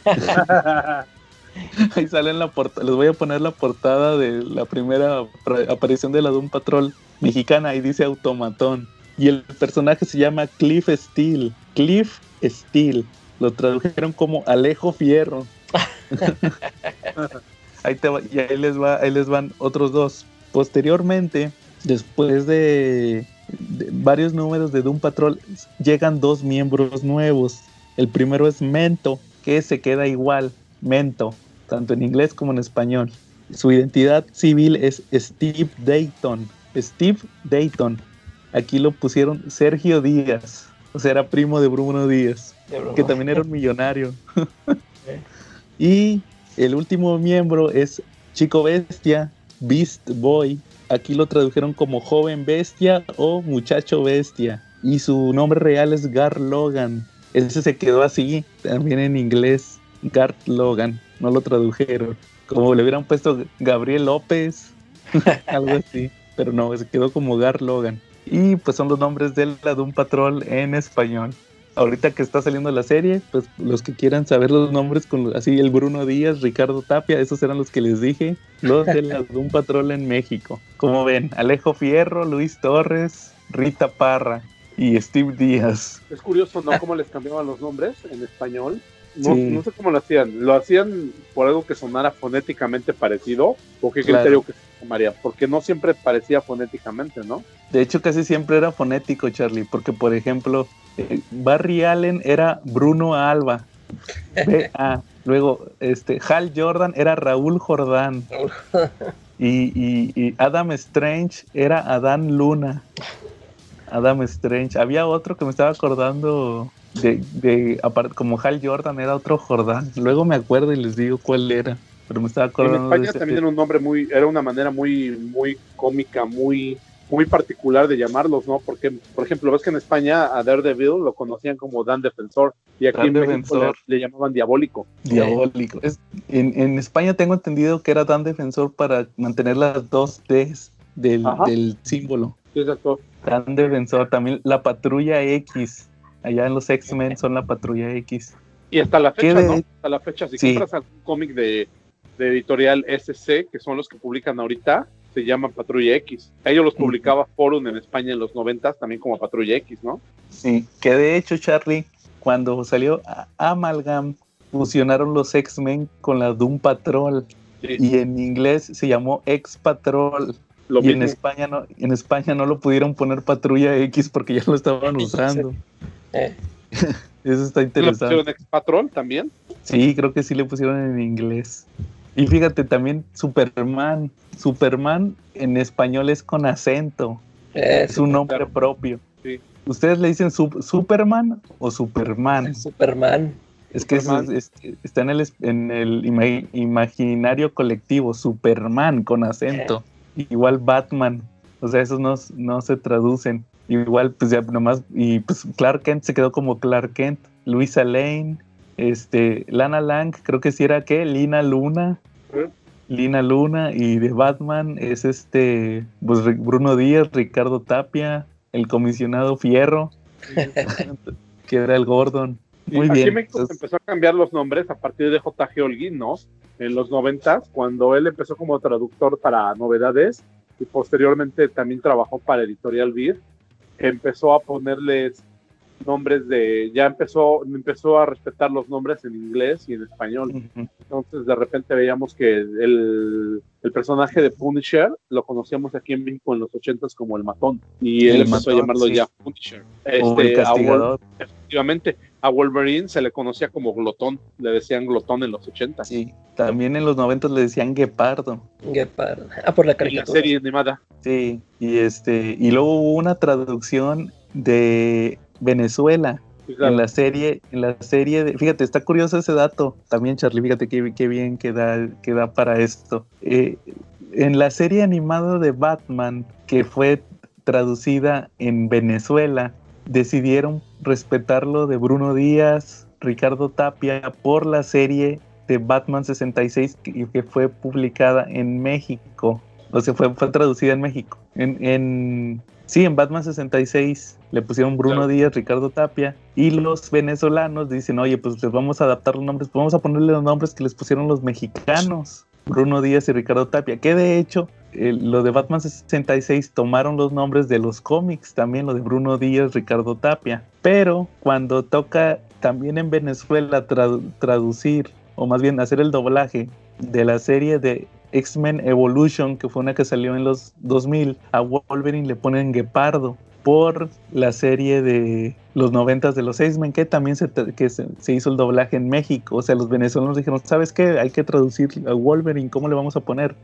ahí sale en la portada. Les voy a poner la portada de la primera aparición de la Doom Patrol mexicana. y dice automatón. Y el personaje se llama Cliff Steel. Cliff Steel. Lo tradujeron como Alejo Fierro. ahí y ahí les, va, ahí les van otros dos. Posteriormente, después de, varios números de Doom Patrol, llegan dos miembros nuevos. El primero es Mento, que se queda igual, Mento, tanto en inglés como en español. Su identidad civil es Steve Dayton. Steve Dayton Aquí lo pusieron Sergio Díaz. O sea, era primo de Bruno Díaz, que también era un millonario. y el último miembro es Chico Bestia, Beast Boy. Aquí lo tradujeron como joven bestia o muchacho bestia. Y su nombre real es Gar Logan. Ese se quedó así, también en inglés. Gar Logan. No lo tradujeron. Como le hubieran puesto Gabriel López. algo así. Pero no, se quedó como Gar Logan. Y pues son los nombres de la Doom Patrol en español. Ahorita que está saliendo la serie, pues los que quieran saber los nombres, con así el Bruno Díaz, Ricardo Tapia, esos eran los que les dije, los de la Doom Patrol en México. Como ven, Alejo Fierro, Luis Torres, Rita Parra y Steve Díaz. Es curioso, ¿no? Cómo les cambiaban los nombres en español. No, sé cómo lo hacían. ¿Lo hacían por algo que sonara fonéticamente parecido? ¿O qué criterio que se tomaría? Porque no siempre parecía fonéticamente, ¿no? De hecho, casi siempre era fonético, Charlie. Porque, por ejemplo, eh, Barry Allen era Bruno Alba. Luego, este, Hal Jordan era Raúl Jordán. Y, y, Adam Strange era Adán Luna. Adam Strange. Había otro que me estaba acordando de, de como Hal Jordan era otro Jordán. Luego me acuerdo y les digo cuál era. Pero me estaba acordando. En España también era un nombre muy, era una manera muy, muy cómica, muy, muy particular de llamarlos, ¿no? Porque, por ejemplo, ves que en España a Daredevil lo conocían como Dan Defensor y aquí en México le, llamaban Diabólico. Diabólico. Es, en, en, España tengo entendido que era Dan Defensor para mantener las dos Ds del, del símbolo. Sí, exacto. Dan Defensor, también la Patrulla X. Allá en los X-Men son la Patrulla X. Y hasta la fecha, ¿no? Hasta la fecha, si compras algún cómic de, de editorial SC, que son los que publican ahorita, se llaman Patrulla X. Ellos los publicaba Forum en España en los 90 también como Patrulla X, ¿no? Sí, que de hecho, Charlie, cuando salió Amalgam, fusionaron los X-Men con la Doom Patrol. Y en inglés se llamó X Patrol. y en España no, en España no lo pudieron poner Patrulla X porque ya lo estaban usando. Eh. Eso está interesante. ¿Le pusieron X Patrol también? Sí, creo que sí le pusieron en inglés. Y fíjate, también Superman. Superman en español es con acento. es un nombre propio. ¿Ustedes le dicen Superman o Superman? Superman. Es que está en el, en el imaginario colectivo, Superman con acento. Eh. Igual Batman. O sea, esos no, no se traducen. Igual, pues ya nomás. Y pues Clark Kent se quedó como Clark Kent. Luisa Lane. Este, Lana Lang, creo que sí era que Lina Luna. Lina Luna y de Batman es este pues Bruno Díaz, Ricardo Tapia, el comisionado Fierro, que era el Gordon. Muy bien. México empezó a cambiar los nombres a partir de J.G. Holguín, ¿no? En los noventas, cuando él empezó como traductor para novedades y posteriormente también trabajó para Editorial Vir, empezó a ponerles nombres de, ya empezó, empezó a respetar los nombres en inglés y en español. Entonces de repente veíamos que el, el, personaje de Punisher lo conocíamos aquí en México en los ochentas como el matón. Y él empezó a llamarlo ya Punisher. Este, a efectivamente, a Wolverine se le conocía como glotón, le decían glotón en los ochentas. Sí, también en los noventas le decían guepardo. Guepardo. Ah, por la caricatura. la serie animada. Sí, y este, y luego hubo una traducción de Venezuela. En la serie, en la serie de, fíjate, está curioso ese dato también, Charlie, fíjate qué, qué bien que da, para esto. Eh, en la serie animada de Batman, que fue traducida en Venezuela, decidieron respetarlo de Bruno Díaz, Ricardo Tapia, por la serie de Batman 66 que, que fue publicada en México. O sea, fue, fue traducida en México. En, en, Sí, en Batman 66 le pusieron Bruno Díaz, Ricardo Tapia, y los venezolanos dicen, oye, pues les vamos a adaptar los nombres, pues vamos a ponerle los nombres que les pusieron los mexicanos, Bruno Díaz y Ricardo Tapia, que de hecho, lo de Batman 66 tomaron los nombres de los cómics, también lo de Bruno Díaz, Ricardo Tapia, pero cuando toca también en Venezuela traducir, o más bien hacer el doblaje de la serie de X-Men Evolution, que fue una que salió en los 2000, a Wolverine le ponen Guepardo por la serie de los noventas de los X-Men, que también se, que se, hizo el doblaje en México. O sea, los venezolanos dijeron, ¿sabes qué? Hay que traducir a Wolverine, ¿cómo le vamos a poner?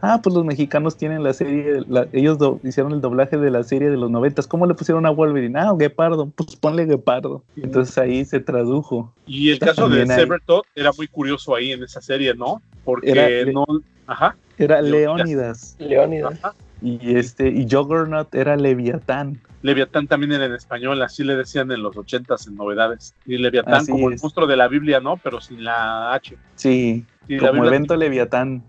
Ah, pues los mexicanos tienen la serie, ellos hicieron el doblaje de la serie de los noventas. ¿Cómo le pusieron a Wolverine? Ah, Guepardo, pues ponle Guepardo. Entonces ahí se tradujo. Y el caso de Sabertooth era muy curioso ahí en esa serie, ¿no? Porque no, Era Leónidas. Leónidas. Y este, y Juggernaut era Leviatán. Leviatán también era en español, así le decían en los ochentas en novedades. Y Leviatán como el monstruo de la Biblia, ¿no? Pero sin la H. Sí, como evento Leviatán.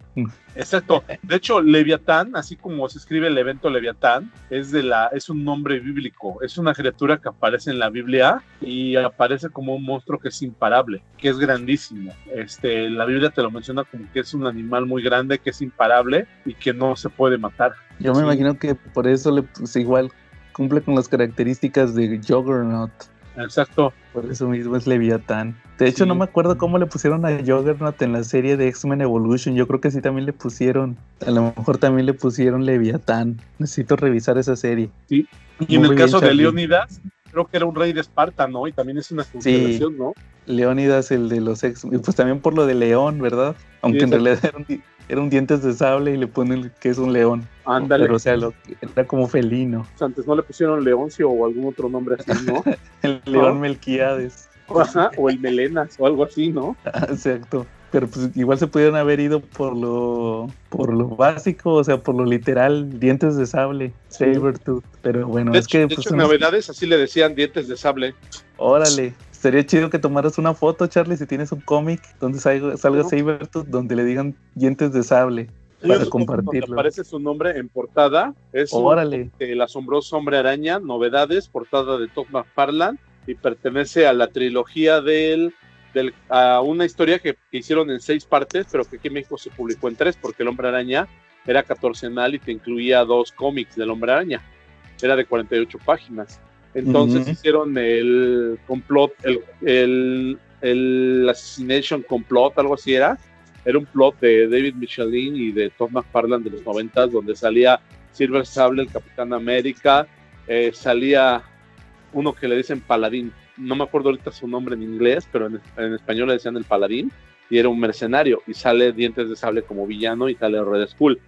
Exacto. De hecho, Leviatán, así como se escribe el evento Leviatán, es de la, es un nombre bíblico. Es una criatura que aparece en la Biblia y aparece como un monstruo que es imparable, que es grandísimo. Este, la Biblia te lo menciona como que es un animal muy grande, que es imparable y que no se puede matar. Yo me imagino que por eso le puse igual cumple con las características de Juggernaut. Exacto. Por eso mismo es Leviatán. De hecho, no me acuerdo cómo le pusieron a Juggernaut en la serie de X-Men Evolution. Yo creo que sí también le pusieron. A lo mejor también le pusieron Leviatán. Necesito revisar esa serie. Sí. Y en el caso de Leonidas, creo que era un rey de Esparta, ¿no? Y también es una constelación, ¿no? Leónidas, el de los X, pues también por lo de León, ¿verdad? Aunque en realidad era un, era un dientes de sable y le ponen que es un león. Ándale. Pero o sea, lo, era como felino. Antes no le pusieron Leoncio o algún otro nombre así, ¿no? el león Melquiades. Ajá, o el Melenas o algo así, ¿no? Exacto. Pero pues igual se pudieron haber ido por lo por lo básico, o sea, por lo literal, dientes de sable, Sabertooth. Pero bueno, es que. De pues, hecho, en novedades así le decían dientes de sable. Órale. Sería chido que tomaras una foto, Charlie, si tienes un cómic donde salga, salga Sabertooth, donde le digan dientes de sable. para compartirlo. Aparece su nombre en portada. Es Órale. el asombroso hombre araña, novedades, portada de Todd McFarlane y pertenece a la trilogía del, del a una historia que, hicieron en seis partes, pero que aquí en México se publicó en tres, porque el hombre araña era catorcenal y te incluía dos cómics del hombre araña. Era de 48 páginas. Entonces hicieron el complot, el, el, el, Assassination Complot, algo así era. Era un plot de David Michelin y de Tom McFarlane de los noventas, donde salía Silver Sable, el Capitán América, eh, salía uno que le dicen Paladín. No me acuerdo ahorita su nombre en inglés, pero en, en español le decían el Paladín. Y era un mercenario. Y sale Dientes de Sable como villano y sale Red Skull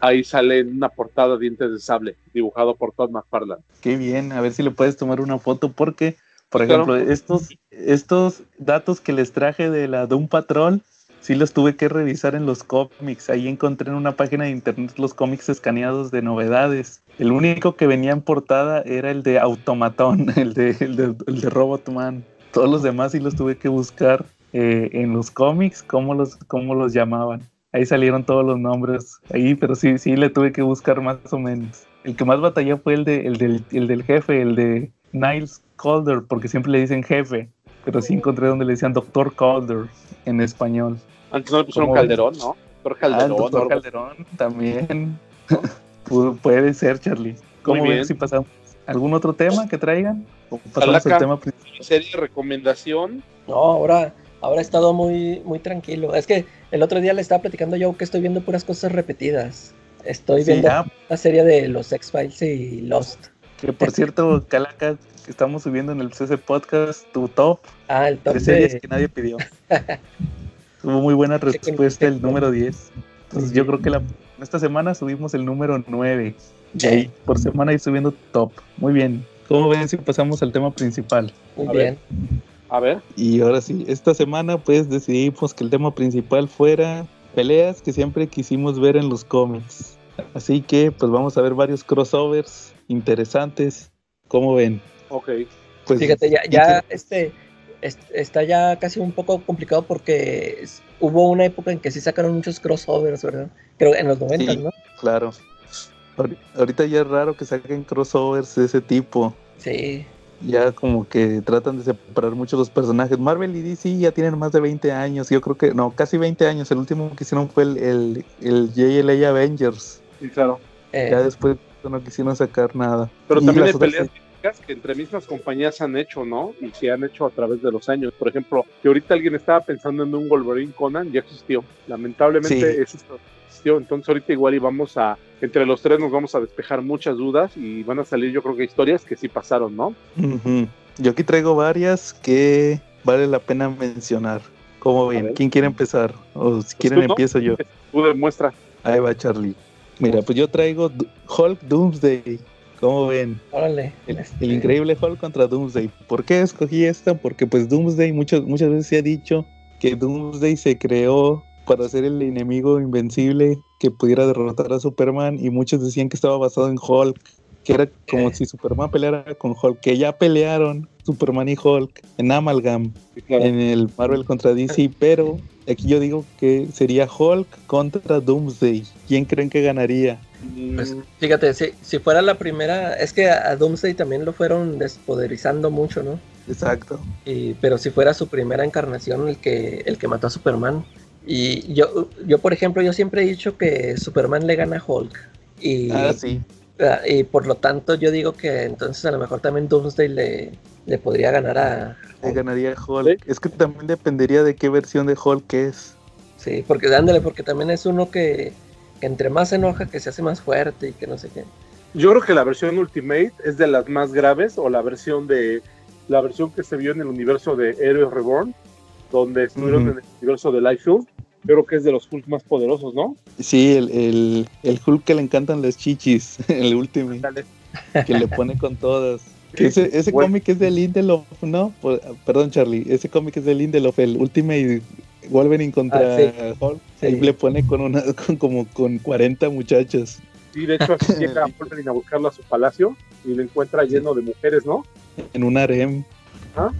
ahí sale una portada dientes de sable, dibujado por Todd McFarlane. Qué bien, a ver si le puedes tomar una foto, porque, por ejemplo, estos, estos datos que les traje de la Doom Patrol, sí los tuve que revisar en los cómics. Ahí encontré en una página de internet los cómics escaneados de novedades. El único que venía en portada era el de Automatón, el de, el de, el de Robotman. Todos los demás sí los tuve que buscar eh, en los cómics, cómo los, cómo los llamaban. Ahí salieron todos los nombres ahí, pero sí, sí le tuve que buscar más o menos. El que más batalló fue el, de, el, del, el del jefe, el de Niles Calder, porque siempre le dicen jefe, pero sí encontré donde le decían Doctor Calder en español. Antes no le pusieron Calderón, ¿no? Doctor ah, Calderón. Ah, Doctor Calderón también. Puede ser, Charlie. ¿Cómo ven si pasamos? ¿Algún otro tema que traigan? ¿O pasamos al tema principal? ¿Serie recomendación? No, ahora ahora he estado muy, muy tranquilo. Es que el otro día le estaba platicando yo que estoy viendo puras cosas repetidas. Estoy viendo la serie de los X-Files y Lost. Que por cierto, Calaca, estamos subiendo en el CC Podcast tu top, ah, el top de series que nadie pidió. Tuvo muy buena respuesta el número 10. Entonces yo creo que la, esta semana subimos el número 9. Y ahí por semana ir subiendo top. Muy bien. ¿Cómo ven si pasamos al tema principal? Muy bien. A ver. Y ahora sí, esta semana pues decidimos que el tema principal fuera peleas que siempre quisimos ver en los cómics. Así que pues vamos a ver varios crossovers interesantes. ¿Cómo ven? Ok. Pues, Fíjate, ya, ya este, está ya casi un poco complicado porque hubo una época en que sí sacaron muchos crossovers, ¿verdad? Creo en los 90, ¿no? Claro. Ahorita ya es raro que saquen crossovers de ese tipo. Sí ya como que tratan de separar mucho los personajes. Marvel y DC ya tienen más de 20 años, yo creo que, no, casi 20 años. El último que hicieron fue el, el, el JLA Avengers. Sí, claro. Eh. Ya después no quisieron sacar nada. Pero también hay peleas que entre mismas compañías han hecho, ¿no? Y se han hecho a través de los años. Por ejemplo, que ahorita alguien estaba pensando en un Wolverine Conan, ya existió. Lamentablemente sí. Entonces ahorita igual y vamos a, entre los tres nos vamos a despejar muchas dudas y van a salir yo creo que historias que sí pasaron, ¿no? Yo aquí traigo varias que vale la pena mencionar. ¿Cómo ven? ¿Quién quiere empezar? O si pues quieren empiezo yo. Tú demuestra. Ahí va Charlie. Mira, pues yo traigo Hulk Doomsday. ¿Cómo ven? Órale. El, el, increíble Hulk contra Doomsday. ¿Por qué escogí esta? Porque pues Doomsday muchas, muchas veces se ha dicho que Doomsday se creó para ser el enemigo invencible que pudiera derrotar a Superman y muchos decían que estaba basado en Hulk, que era como si Superman peleara con Hulk, que ya pelearon Superman y Hulk en Amalgam, en el Marvel contra DC, pero aquí yo digo que sería Hulk contra Doomsday. ¿Quién creen que ganaría? Pues fíjate, si, si fuera la primera, es que a, Doomsday también lo fueron despoderizando mucho, ¿no? Exacto. Y, pero si fuera su primera encarnación el que, el que mató a Superman. Y yo, yo, por ejemplo, yo siempre he dicho que Superman le gana a Hulk. Y, ah, sí. Ah, y por lo tanto yo digo que entonces a lo mejor también Doomsday le, le podría ganar a... Le ganaría a Hulk. Es que también dependería de qué versión de Hulk es. Sí, porque ándale, porque también es uno que, entre más se enoja que se hace más fuerte y que no sé qué. Yo creo que la versión Ultimate es de las más graves o la versión de la versión que se vio en el universo de Heroes Reborn, donde estuvieron en el universo de Life creo que es de los Hulk más poderosos, ¿no? Sí, el, el, Hulk que le encantan las chichis, el último, que le pone con todas. ese, ese cómic es de Lindelof, ¿no? Perdón, Charlie, ese cómic es de Lindelof, el Ultimate Wolverine contra ah, Hulk. Ahí le pone con una, con, como con 40 muchachas. Sí, de hecho así llega Wolverine a buscarlo a su palacio y lo encuentra lleno de mujeres, ¿no? En un harem. ¿Ah?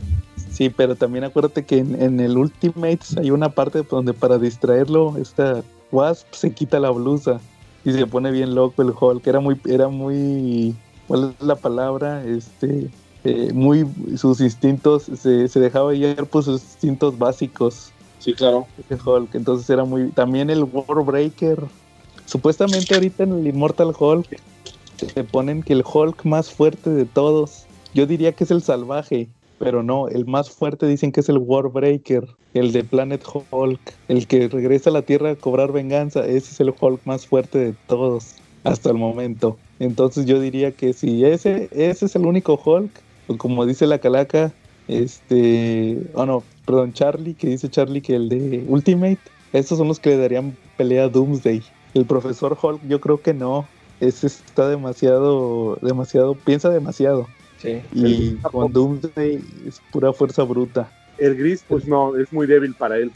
Sí, pero también acuérdate que en, el Ultimates hay una parte donde para distraerlo, esta Wasp se quita la blusa y se pone bien loco el Hulk. Era muy, era muy, ¿cuál es la palabra? Este, eh, muy, sus instintos, se, se dejaba guiar por sus instintos básicos. Sí, claro. Ese Hulk, entonces era muy, también el Warbreaker. Supuestamente ahorita en el Immortal Hulk se ponen que el Hulk más fuerte de todos, yo diría que es el salvaje, pero no, el más fuerte dicen que es el Warbreaker, el de Planet Hulk, el que regresa a la Tierra a cobrar venganza, ese es el Hulk más fuerte de todos hasta el momento. Entonces yo diría que si ese, ese es el único Hulk, pues como dice la calaca, este, oh no, perdón, Charlie, que dice Charlie que el de Ultimate, esos son los que le darían pelea a Doomsday. El profesor Hulk, yo creo que no, ese está demasiado, demasiado, piensa demasiado. Y con Doomsday es pura fuerza bruta. El gris, pues no, es muy débil para él.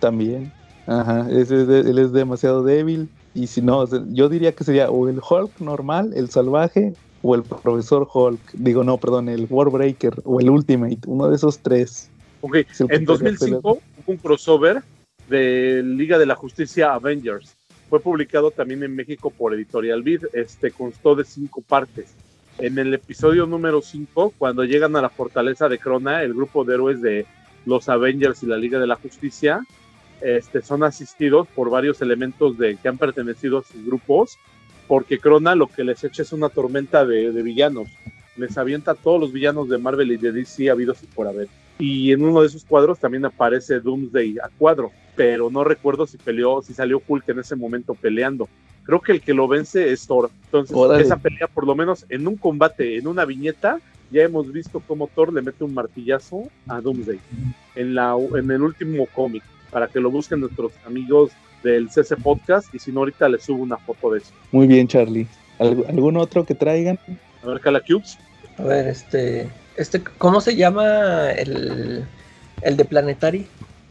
También. Ajá, él es demasiado débil. Y si no, yo diría que sería o el Hulk normal, el salvaje, o el profesor Hulk. Digo, no, perdón, el Warbreaker o el Ultimate, uno de esos tres. Ok, en 2005 hubo un crossover de Liga de la Justicia Avengers. Fue publicado también en México por Editorial Vid. Este constó de cinco partes en el episodio número 5, cuando llegan a la fortaleza de Crona, el grupo de héroes de los Avengers y la Liga de la Justicia, este, son asistidos por varios elementos de, que han pertenecido a sus grupos, porque Crona lo que les echa es una tormenta de, villanos. Les avienta a todos los villanos de Marvel y de DC habidos y por haber. Y en uno de esos cuadros también aparece Doomsday a cuadro, pero no recuerdo si peleó, si salió Hulk en ese momento peleando creo que el que lo vence es Thor. Entonces, esa pelea, por lo menos en un combate, en una viñeta, ya hemos visto cómo Thor le mete un martillazo a Doomsday en, la, en el último cómic, para que lo busquen nuestros amigos del CC Podcast, y si no, ahorita les subo una foto de eso. Muy bien, Charlie. ¿Algún otro que traigan? A ver, Cala Cubes. A ver, este, este, ¿cómo se llama el, el de Planetary?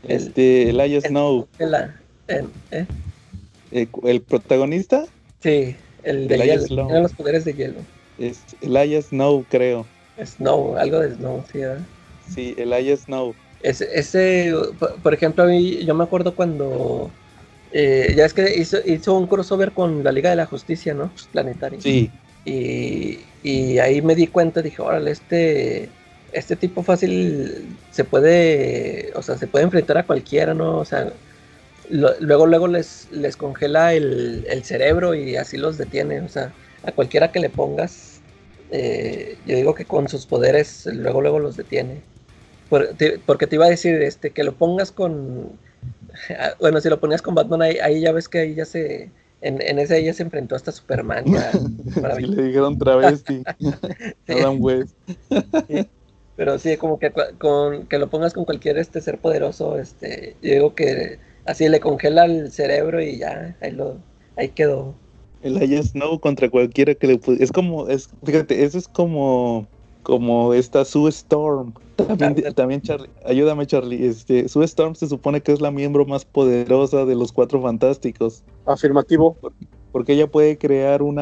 Este, Elijah Snow. El, ¿eh? Eh, ¿El, protagonista? Sí, el de hielo. los poderes de hielo. Es Elijah Snow, creo. Snow, algo de Snow, sí, ¿verdad? Sí, Elijah Snow. Ese, ese, por ejemplo, a mí, yo me acuerdo cuando. Eh, ya es que hizo, hizo un crossover con la Liga de la Justicia, ¿no? Planetario. Sí. Y, y ahí me di cuenta, dije, órale, este, este tipo fácil se puede, o sea, se puede enfrentar a cualquiera, ¿no? O sea, luego luego les, les congela el, cerebro y así los detiene. O sea, a cualquiera que le pongas, eh, yo digo que con sus poderes luego luego los detiene. porque te iba a decir este que lo pongas con... Bueno, si lo ponías con Batman, ahí, ya ves que ahí ya se... En, en ese ya se enfrentó hasta Superman. Ya, le dijeron travesti. Adam West. Pero sí, como que con que lo pongas con cualquier este ser poderoso, este, yo digo que Así le congela el cerebro y ya, ahí, lo, ahí quedó. El Aya Snow contra cualquiera que le Es como, es, fíjate, eso es como, como esta Sue Storm. También, también Charlie, ayúdame Charlie, este, Sue Storm se supone que es la miembro más poderosa de los cuatro fantásticos. Afirmativo. Porque ella puede crear un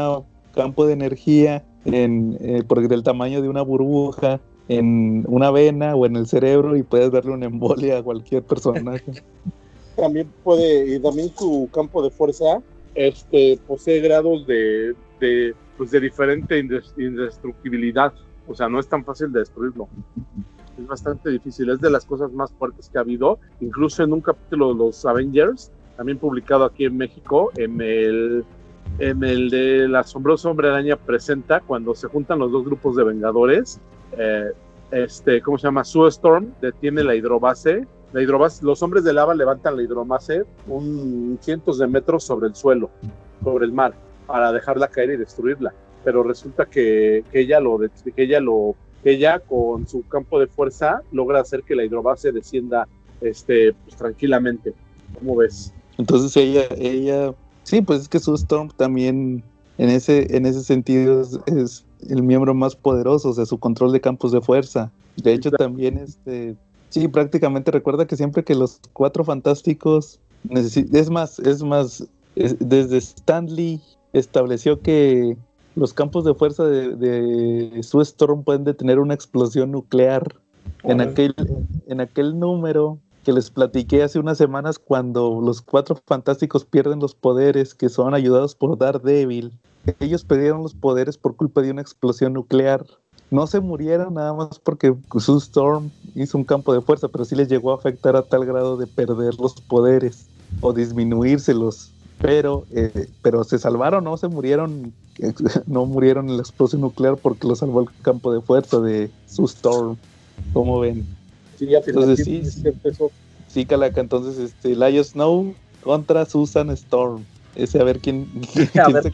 campo de energía en, eh, porque del tamaño de una burbuja en una vena o en el cerebro y puedes darle una embolia a cualquier personaje. también puede, y también su campo de fuerza este, posee grados de, de, pues de diferente indestructibilidad. O sea, no es tan fácil de destruirlo. Es bastante difícil. Es de las cosas más fuertes que ha habido. Incluso en un capítulo de los Avengers, también publicado aquí en México, en el, en el de asombroso hombre araña presenta cuando se juntan los dos grupos de Vengadores. Eh, este, ¿cómo se llama? Sue Storm detiene la hidrobase la hidrobase, los hombres de lava levantan la hidrobase un cientos de metros sobre el suelo, sobre el mar, para dejarla caer y destruirla. Pero resulta que, ella lo que ella lo que ella con su campo de fuerza logra hacer que la hidrobase descienda este pues, tranquilamente. ¿Cómo ves? Entonces ella ella sí, pues es que su Storm también en ese en ese sentido es, el miembro más poderoso, o sea, su control de campos de fuerza. De hecho, también este Sí, prácticamente recuerda que siempre que los cuatro fantásticos es más, es más, desde Stanley estableció que los campos de fuerza de, de Sue Storm pueden detener una explosión nuclear. En aquel, en aquel número que les platiqué hace unas semanas cuando los cuatro fantásticos pierden los poderes que son ayudados por Daredevil. Ellos perdieron los poderes por culpa de una explosión nuclear no se murieron nada más porque su Storm hizo un campo de fuerza, pero sí les llegó a afectar a tal grado de perder los poderes o disminuírselos. Pero, eh, pero se salvaron, no se murieron, no murieron en la explosión nuclear porque lo salvó el campo de fuerza de su Storm. ¿Cómo ven? Sí, entonces sí, sí, Calaca, entonces este, Lio Snow contra Susan Storm. Ese a ver quién, quién, se,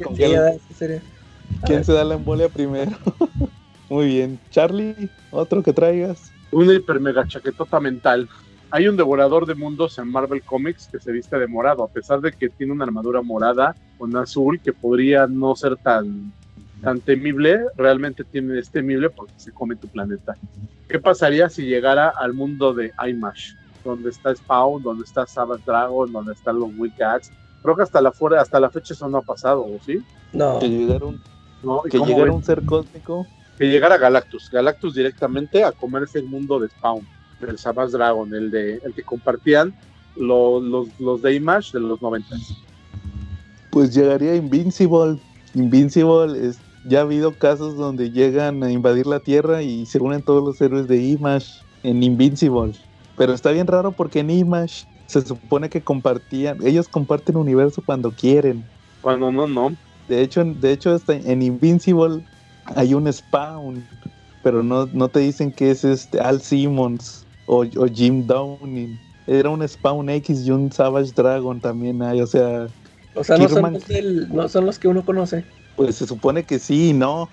quién se da la embolia primero. Muy bien. Charlie, otro que traigas. Una hiper mega chaquetota mental. Hay un devorador de mundos en Marvel Comics que se viste de morado, a pesar de que tiene una armadura morada con azul que podría no ser tan, tan temible, realmente tiene, es temible porque se come tu planeta. ¿Qué pasaría si llegara al mundo de IMASH? Donde está Spawn, donde está Savage Dragon, donde están los Wicats. Creo que hasta la, fuera, hasta la fecha eso no ha pasado, ¿o sí? No. Que llegara un, que llegara un ser cósmico que llegara Galactus, Galactus directamente a comerse el mundo de Spawn, del Savage Dragon, el de el que compartían los, los, los de Image de los 90. Pues llegaría Invincible. Invincible es, ya ha habido casos donde llegan a invadir la Tierra y se unen todos los héroes de Image en Invincible. Pero está bien raro porque en Image se supone que compartían, ellos comparten universo cuando quieren. Cuando no, no. De hecho, de hecho en Invincible hay un Spawn, pero no, no te dicen que es este Al Simmons o, Jim Downing. Era un Spawn X y un Savage Dragon también hay, o sea... O sea, no, son los no son los que uno conoce. Pues se supone que sí, ¿no?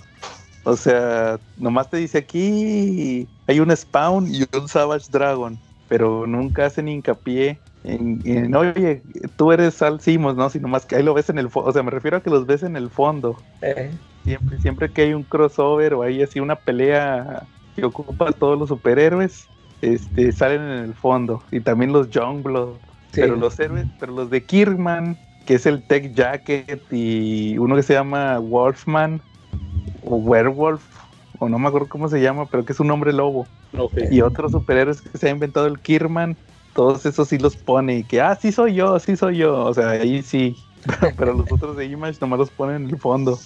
O sea, nomás te dice aquí hay un Spawn y un Savage Dragon, pero nunca hacen hincapié en, en, oye, tú eres Al Simmons, ¿no? Sino más que ahí lo ves en el fondo, o sea, me refiero a que los ves en el fondo. Eh. Siempre, siempre que hay un crossover o hay así una pelea que ocupa a todos los superhéroes, este, salen en el fondo. Y también los Youngblood. Pero los héroes, pero los de Kirkman, que es el Tech Jacket, y uno que se llama Wolfman, o Werewolf, o no me acuerdo cómo se llama, pero que es un hombre lobo. Y otros superhéroes que se ha inventado el Kirkman, todos esos sí los pone y que, ah, sí soy yo, sí soy yo. O sea, ahí sí. pero los otros de Image nomás los ponen en el fondo.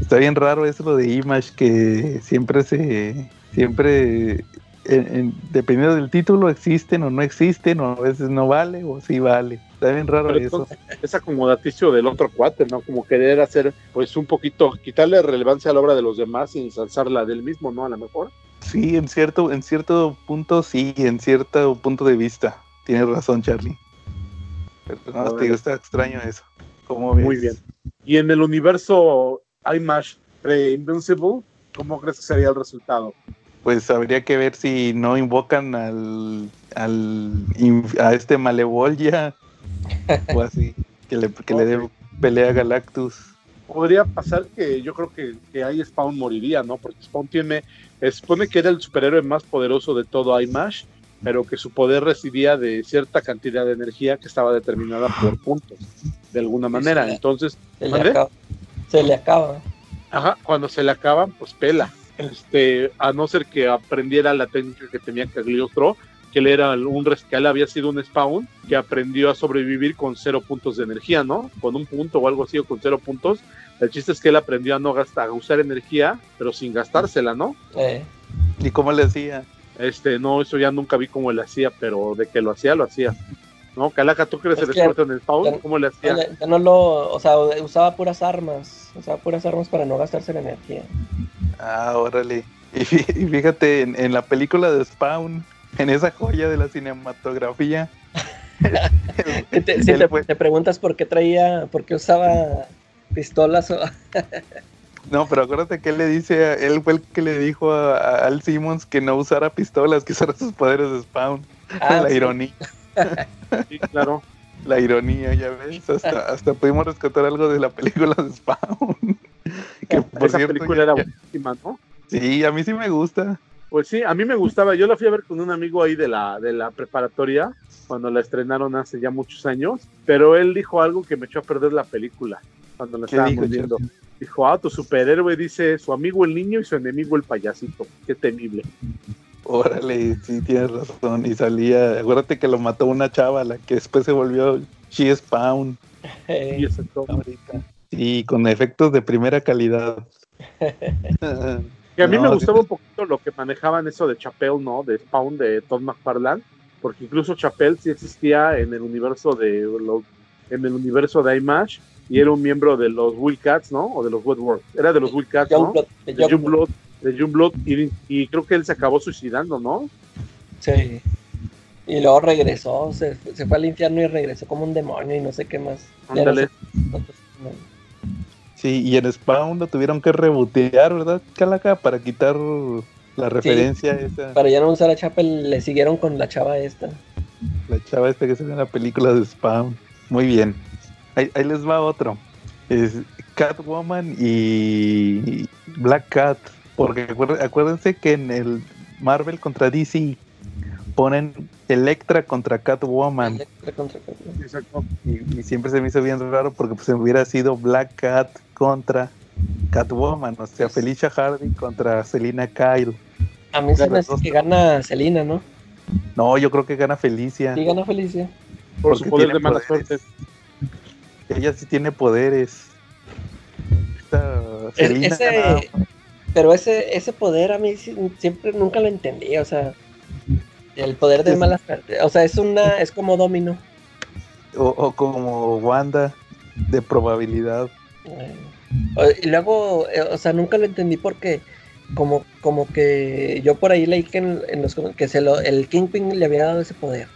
Está bien raro eso lo de Image, que siempre se. Siempre. dependiendo del título, existen o no existen, o a veces no vale, o sí vale. Está bien raro eso. Es acomodaticio del otro cuate, ¿no? Como querer hacer, pues un poquito, quitarle relevancia a la obra de los demás y ensalzarla del mismo, ¿no? A lo mejor. Sí, en cierto, en cierto punto sí, en cierto punto de vista. Tienes razón, Charlie. Pero no, te digo, está extraño eso. Muy bien. Y en el universo IMASH pre-Invincible, ¿cómo crees que sería el resultado? Pues habría que ver si no invocan al, al a este Malevolia o así, que le, que le dé pelea a Galactus. Podría pasar que yo creo que, que ahí Spawn moriría, ¿no? Porque Spawn tiene, supone que era el superhéroe más poderoso de todo IMASH, pero que su poder residía de cierta cantidad de energía que estaba determinada por puntos, de alguna manera. Entonces, se le, acaba, Ajá, cuando se le acaban, pues pela. Este, a no ser que aprendiera la técnica que tenía Cagliostro, que él era un que él había sido un spawn que aprendió a sobrevivir con cero puntos de energía, ¿no? Con un punto o algo así o con cero puntos. El chiste es que él aprendió a no gastar, a usar energía, pero sin gastársela, ¿no? Eh, ¿Y cómo le hacía? Este, no, eso ya nunca vi cómo le hacía, pero de que lo hacía, lo hacía. ¿No? Calaca, ¿tú crees Es el experto en el spawn? ya- ¿Cómo le hacía? ya, ya no lo, o sea, usaba puras armas, usaba puras armas para no gastarse la energía. Ah, órale. Y fí- y fíjate, en, en la película de Spawn, en esa joya de la cinematografía. Si te, si te- fue- te preguntas por qué traía, por qué usaba pistolas o No, pero acuérdate que él le dice, a- él fue el que le dijo a, a Al Simmons que no usara pistolas, que usara sus poderes de Spawn. Ah, la sí. ironía, Sí, claro. la ironía, ya ves. Hasta, hasta pudimos rescatar algo de la película de Spawn. que por Esa cierto, película ya- era buenísima, ¿no? Sí, a mí sí me gusta. Pues sí, a mí me gustaba. Yo la fui a ver con un amigo ahí de la, de la preparatoria, cuando la estrenaron hace ya muchos años, pero él dijo algo que me echó a perder la película, cuando la ¿Qué estábamos dijo, viendo. Dijo, ah, tu superhéroe dice su amigo el niño y su enemigo el payasito. Qué temible. Órale, sí, tienes razón. Y salía, acuérdate que lo mató una chava, la que después se volvió She Spawn. Eh, Y eso es todo. ahorita. Sí, con efectos de primera calidad. Y a mí No, me sí. gustaba un poquito lo que manejaban eso de Chapel, ¿no? De Spawn de Todd McFarlane, porque incluso Chapel sí existía en el universo de los, en el universo de IMAX y era un miembro de los Wildcats, ¿no? O de los Woodworks. Era de los Wildcats, ¿no? De Youngblood, de Youngblood, y, y creo que él se acabó suicidando, ¿no? Sí. Y luego regresó, se, se fue al infierno y regresó como un demonio y no sé qué más. No Ándale. sé. Sí, y en Spawn lo tuvieron que rebotear, ¿verdad, Calaca? Para quitar la referencia esa, Para ya no usar a Chapel, le siguieron con la chava esta. la chava esta que sale en la película de Spawn. Muy bien. Ahí, ahí les va otro. Es Catwoman y Black Cat. Porque acuérden- acuérdense que en el Marvel contra DC ponen Electra contra Catwoman. Electra contra Catwoman. Exacto. Y, y siempre se me hizo bien raro porque pues hubiera sido Black Cat contra Catwoman, o sea, Felicia Hardy contra Selina Kyle. A mí se me hace que gana Selina, ¿no? No, yo creo que gana Felicia. Sí, gana Felicia. Por Porque su poder de mala poderes. suerte. Ella sí tiene poderes. Esta E- ese-. Pero ese, ese poder a mí siempre nunca lo entendí, o sea, el poder de Es- mala suerte. O sea, es una, es como domino. o, o como Wanda de probabilidad. Eh, y luego, eh, o sea, nunca lo entendí porque como, como que yo por ahí leí que, en, en los que se lo, el Kingpin le había dado ese poder.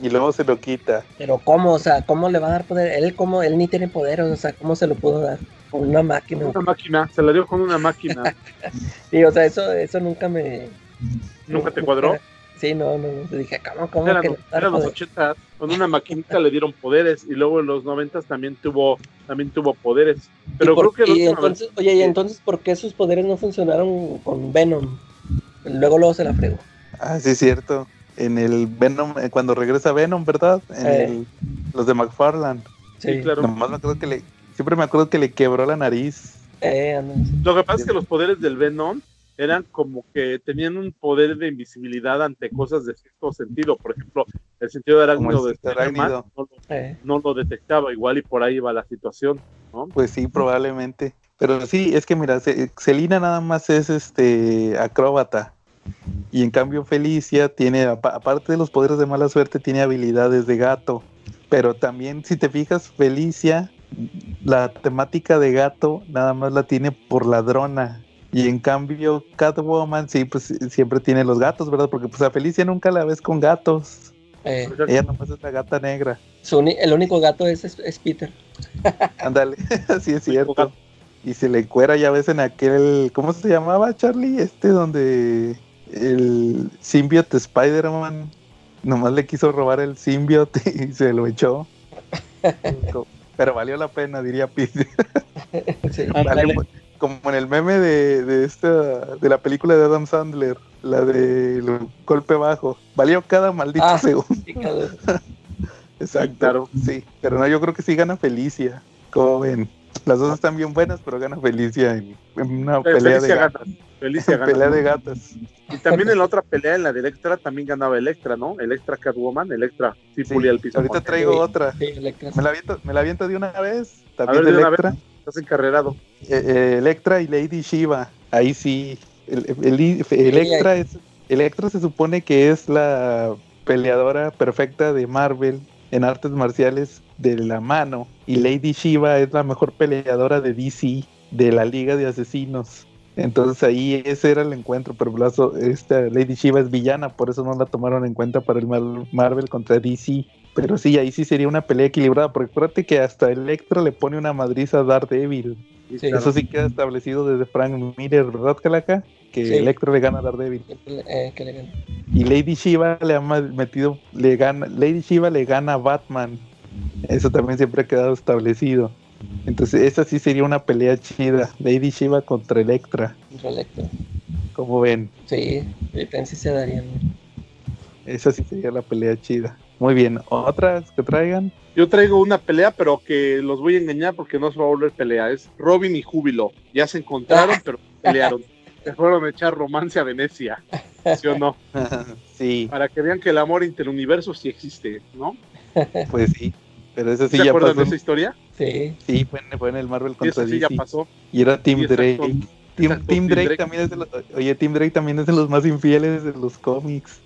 Y luego se lo quita. Pero cómo, o sea, cómo le va a dar poder, él como, él ni tiene poder, o sea, cómo se lo pudo dar con una máquina. Una máquina, se la dio con una máquina. Sí, o sea, eso, eso nunca me. ¿Nunca te cuadró? Sí, no, no, no. Dije, ¿cómo, cómo Eran, que los- le va a dar eran los poder? 80, con una maquinita le dieron poderes y luego en los 90 también tuvo, también tuvo poderes. Pero ¿Y por- creo que y entonces, oye, ¿y entonces por qué sus poderes no funcionaron con Venom? Luego, luego se la fregó. Ah, sí, es cierto. En el Venom, eh, cuando regresa Venom, ¿verdad? En Eh. el- los de McFarlane. Sí, Sí, claro. Nomás me acuerdo que le, siempre me acuerdo que le quebró la nariz. Eh. Lo que pasa es que los poderes del Venom eran como que tenían un poder de invisibilidad ante cosas de cierto sentido. Por ejemplo, el sentido de arácnido de Spider-Man no, lo- Eh, no lo detectaba igual y por ahí va la situación. ¿no? Pues sí, probablemente. Pero sí, es que mira, Ce- Celina nada más es este acróbata. Y en cambio Felicia tiene, apa- aparte de los poderes de mala suerte, tiene habilidades de gato. Pero también, si te fijas, Felicia, la temática de gato nada más la tiene por ladrona. Y en cambio, Catwoman sí, pues siempre tiene los gatos, ¿verdad? Porque pues a Felicia nunca la ves con gatos. eh, Ella nomás es la gata negra. su el único gato es, es, es Peter. Ándale, así es cierto. Y se le cuera, ya ves, en aquel. ¿Cómo se llamaba, Charlie? Este donde el symbiote Spider-Man nomás le quiso robar el symbiote y se lo echó. Pero valió la pena, diría Pete. Sí. Mu- como en el meme de, de esta de la película de Adam Sandler, la de el golpe bajo. Valió cada maldito Ah. segundo. Sí. Exacto. claro. Sí, pero no, yo creo que sí gana Felicia. ¿Cómo ven? Las dos están bien buenas, pero gana Felicia en, una pelea de gatas. Felicia gana. pelea de gatas. Y también en la otra pelea, en la de Electra, también ganaba Electra, ¿no? Electra Catwoman, Electra sí, sí al piso. Ahorita traigo otra. me, la aviento, me la aviento de una vez. También de Electra. Estás encarrerado. Eh, eh, Electra y Lady Shiva. Ahí sí. Electra, es, Electra se supone que es la peleadora perfecta de Marvel en artes marciales de la mano. Y Lady Shiva es la mejor peleadora de DC, de la Liga de Asesinos. Entonces ahí ese era el encuentro, pero esta Lady Shiva es villana, por eso no la tomaron en cuenta para el Marvel contra DC. Pero sí, ahí sí sería una pelea equilibrada, porque acuérdate que hasta Electra le pone una madriza a Daredevil. Eso sí queda establecido desde Frank Miller, ¿verdad, Calaca? Que Electra le gana a Daredevil. Eh, que le gana. Y Lady Shiva le ha metido, le gana, Lady Shiva le gana a Batman. Eso también siempre ha quedado establecido. Entonces, esa sí sería una pelea chida. Lady Shiva contra Electra. Contra Electra. Como ven? Sí, sí se darían. Esa sí sería la pelea chida. Muy bien, ¿otras que traigan? Yo traigo una pelea, pero que los voy a engañar porque no se va a volver pelea. Es Robin y Júbilo. Ya se encontraron, pero pelearon. Se fueron a echar romance a Venecia. ¿Sí o no? sí. Para que vean que el amor interuniverso sí existe, ¿no? Pues sí. Pero eso sí ¿Se acuerdan de esa historia? Sí. Sí, fue en, el Marvel contra sí, ya pasó. Y era Tim Drake. Tim, Drake, también es de los, oye, Tim Drake también es de los más infieles de los cómics.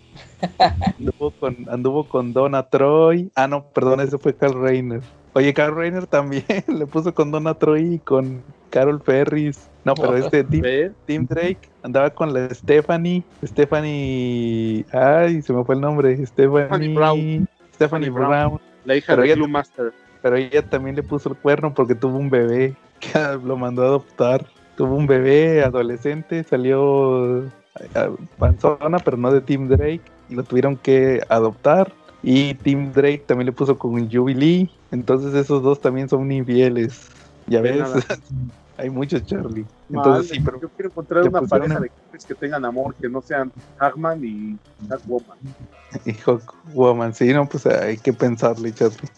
Anduvo, con, anduvo con Donna Troy. Ah, no, perdón, ese fue Carl Reiner. Oye, Carl Reiner también le puso con Donna Troy y con Carol Ferris. No, pero este Tim, Drake andaba con la Stephanie. Stephanie. Ay, se me fue el nombre. Stephanie, Brown. Stephanie Brown. La hija de Blue Master. Pero ella también le puso el cuerno porque tuvo un bebé que lo mandó a adoptar. Tuvo un bebé adolescente, salió panzona, pero no de Tim Drake. Y lo tuvieron que adoptar. Y Tim Drake también le puso con Jubilee. Entonces esos dos también son infieles. Ya ves, hay muchos Charlie. Entonces sí, pero yo quiero encontrar una pareja de que tengan amor, que no sean Hackman y Hackwoman. Y Hackwoman, sí, no, pues hay que pensarle, Charlie.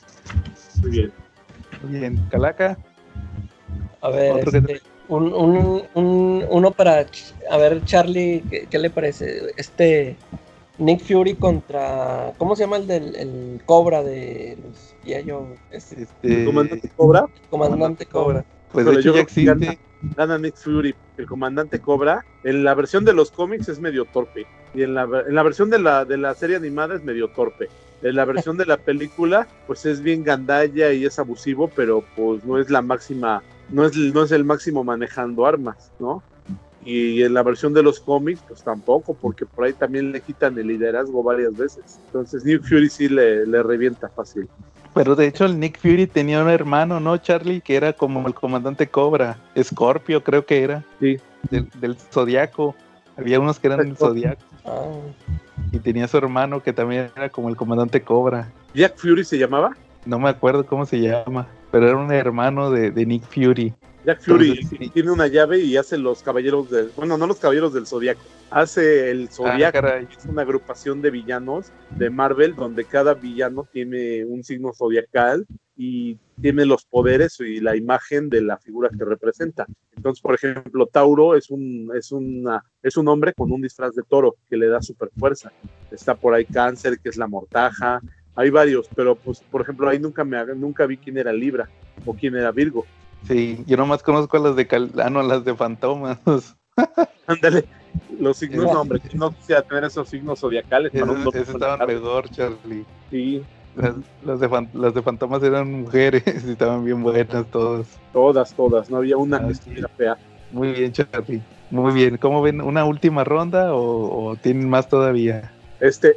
Muy bien. Muy bien, Calaca. A ver, este, un, un, un, uno para, a ver, Charlie, ¿qué, le parece? Este Nick Fury contra, ¿cómo se llama el del el Cobra de los yo, este, este, ¿Comandante Cobra? Comandante Cobra. Pues de hecho ya existe. Gana, Nick Fury, el comandante Cobra. En la versión de los cómics es medio torpe. Y en la, en la versión de la, de la serie animada es medio torpe. En la versión de la película, pues es bien gandalla y es abusivo, pero pues no es la máxima no es, no es el máximo manejando armas, ¿no? Y en la versión de los cómics, pues tampoco, porque por ahí también le quitan el liderazgo varias veces. Entonces Nick Fury sí le, revienta fácil. Pero de hecho el Nick Fury tenía un hermano, ¿no, Charlie? Que era como el comandante Cobra. Scorpio creo que era. Sí. Del, del Zodiaco. Había unos que eran del Zodiaco. Ah. Y tenía su hermano que también era como el comandante Cobra. ¿Jack Fury se llamaba? No me acuerdo cómo se llama pero era un hermano de, Nick Fury. Jack Fury tiene una llave y hace los caballeros del. Bueno, no los caballeros del Zodiaco. Hace el Zodiaco. Ah, es una agrupación de villanos de Marvel donde cada villano tiene un signo zodiacal y tiene los poderes y la imagen de la figura que representa. Entonces, por ejemplo, Tauro es un, es una, es un hombre con un disfraz de toro que le da super fuerza. Está por ahí Cáncer, que es la mortaja, hay varios, pero pues, por ejemplo, ahí nunca me nunca vi quién era Libra o quién era Virgo. Sí, yo nomás conozco a las de Cal ah, no, las de Fantomas. Ándale, los signos, no, hombre, no quisiera tener esos signos zodiacales. Esos, estaban mejor, Charlie. Sí. Las, de las de Fantomas eran mujeres y estaban bien buenas todas. Todas, todas, no había una que estuviera fea. Muy bien, Charlie. Muy bien. ¿Cómo ven? ¿Una última ronda o, o tienen más todavía? Este,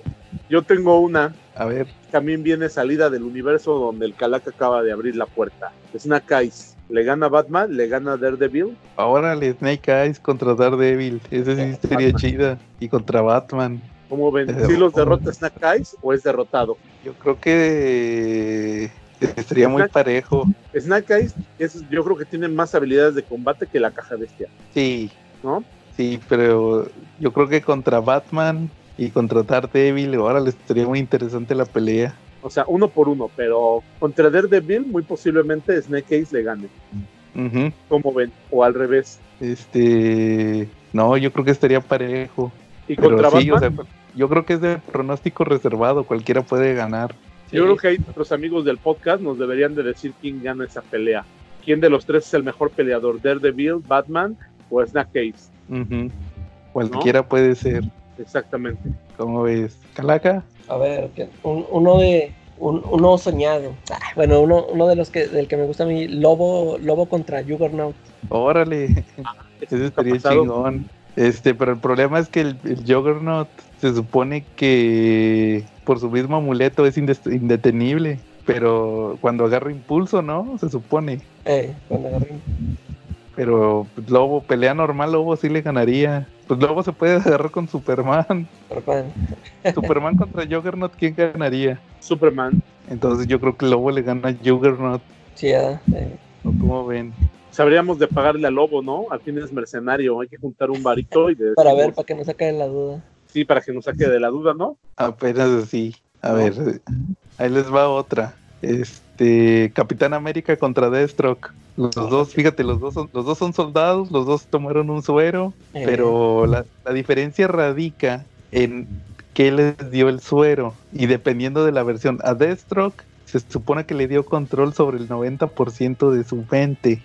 yo tengo una. A ver. También viene salida del universo donde el Calaca acaba de abrir la puerta. Snake Eyes. Le gana Batman, le gana Daredevil. Ahora le Snake Eyes contra Daredevil. Esa sí sería chida. Y contra Batman. ¿Cómo ven? ¿Sí los derrota Snake Eyes o es derrotado? Yo creo que estaría muy parejo. Snake Eyes es, yo creo que tiene más habilidades de combate que la caja bestia. Sí. ¿No? Sí, pero yo creo que contra Batman y contratar Daredevil, ahora les estaría muy interesante la pelea. O sea, uno por uno, pero contra Daredevil muy posiblemente Snake Eyes le gane. ¿Cómo ven? O al revés. Este, no, yo creo que estaría parejo. ¿Y contra yo creo que es de pronóstico reservado, cualquiera puede ganar. Yo creo que ahí nuestros amigos del podcast nos deberían de decir quién gana esa pelea. ¿Quién de los tres es el mejor peleador? ¿Daredevil, Batman o Snack Case? Cualquiera puede ser. Exactamente. ¿Cómo ves? ¿Calaca? A ver, uno de uno soñado. Ah, bueno, uno, uno de los que del que me gusta a mí, Lobo, Lobo contra Juggernaut. Órale. Ah, ese estaría chingón. Este, pero el problema es que el, el Juggernaut se supone que por su mismo amuleto es indetenible. Pero cuando agarra impulso, ¿no? Se supone. Eh, cuando agarra Pero pues, Lobo, pelea normal, Lobo sí le ganaría. Pues Lobo se puede agarrar con Superman. Superman. Superman contra Juggernaut, ¿quién ganaría? Superman. Entonces yo creo que Lobo le gana a Juggernaut. Sí, eh. ¿Cómo ven? Sabríamos de pagarle a Lobo, ¿no? Al fin es mercenario, hay que juntar un varito y de Para ver, para que no saque de la duda. Sí, para que no saque de la duda, ¿no? Apenas así. A ver, ahí les va otra. Este, Capitán América contra Deathstroke. Los dos, fíjate, los dos son, los dos son soldados, los dos tomaron un suero, eh. pero la, la, diferencia radica en qué les dio el suero. Y dependiendo de la versión, a Deathstroke se supone que le dio control sobre el 90% de su mente.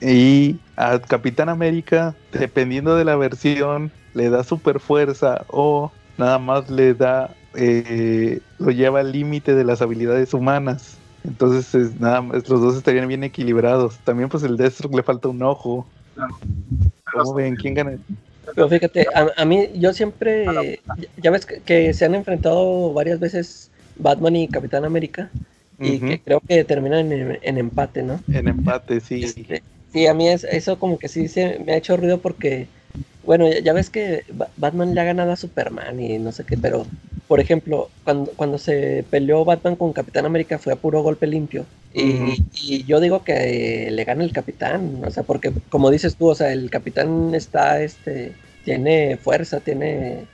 Y a Capitán América, dependiendo de la versión, le da super fuerza o nada más le da, eh, lo lleva al límite de las habilidades humanas. Entonces, nada más, los dos estarían bien equilibrados. También, pues, el Deathstroke le falta un ojo. ¿Cómo ven? ¿Quién gana? Pero fíjate, a, mí, yo siempre, ya ves que, se han enfrentado varias veces Batman y Capitán América, y que creo que terminan en, empate, ¿no? En empate, sí. Este, sí, a mí es, eso como que sí se me ha hecho ruido porque bueno, ya, ves que Batman le ha ganado a Superman y no sé qué, pero por ejemplo, cuando, cuando se peleó Batman con Capitán América fue a puro golpe limpio. Y, yo digo que le gana el Capitán, o sea, porque como dices tú, o sea, el Capitán está, este, tiene fuerza, tiene...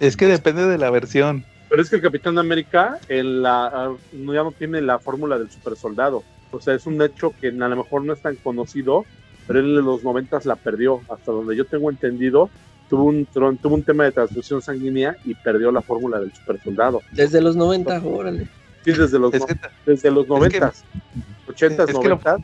Es que depende de la versión. Pero es que el Capitán América en la, ya no tiene la fórmula del super soldado. O sea, es un hecho que a lo mejor no es tan conocido, pero él en los noventas la perdió, hasta donde yo tengo entendido, tuvo un, tuvo un tema de transfusión sanguínea y perdió la fórmula del super soldado. Desde los 90, órale. Sí, desde los, desde los 90, 80, 90,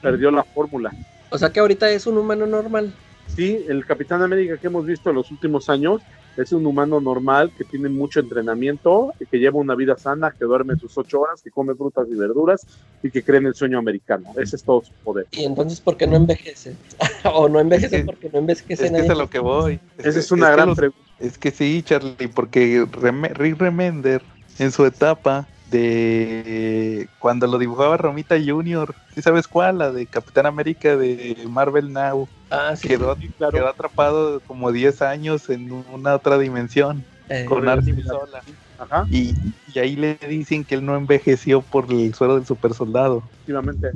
perdió la fórmula. O sea que ahorita es un humano normal. Sí, el Capitán América que hemos visto en los últimos años es un humano normal que tiene mucho entrenamiento, que lleva una vida sana, que duerme sus ocho horas, que come frutas y verduras y que cree en el sueño americano. Ese es todo su poder. ¿Y entonces por qué no envejece? ¿O no envejece porque no envejece Es que es a lo que voy. Esa es, una gran pregunta. Es que sí, Charlie, porque Rick Remender en su etapa de cuando lo dibujaba Romita Junior, ¿sí sabes cuál? La de Capitán América de Marvel Now. Ah, sí, quedó, quedó atrapado como 10 años en una otra dimensión eh, con Arnim Sola. Ajá. Y, ahí le dicen que él no envejeció por el suero del super soldado. Efectivamente.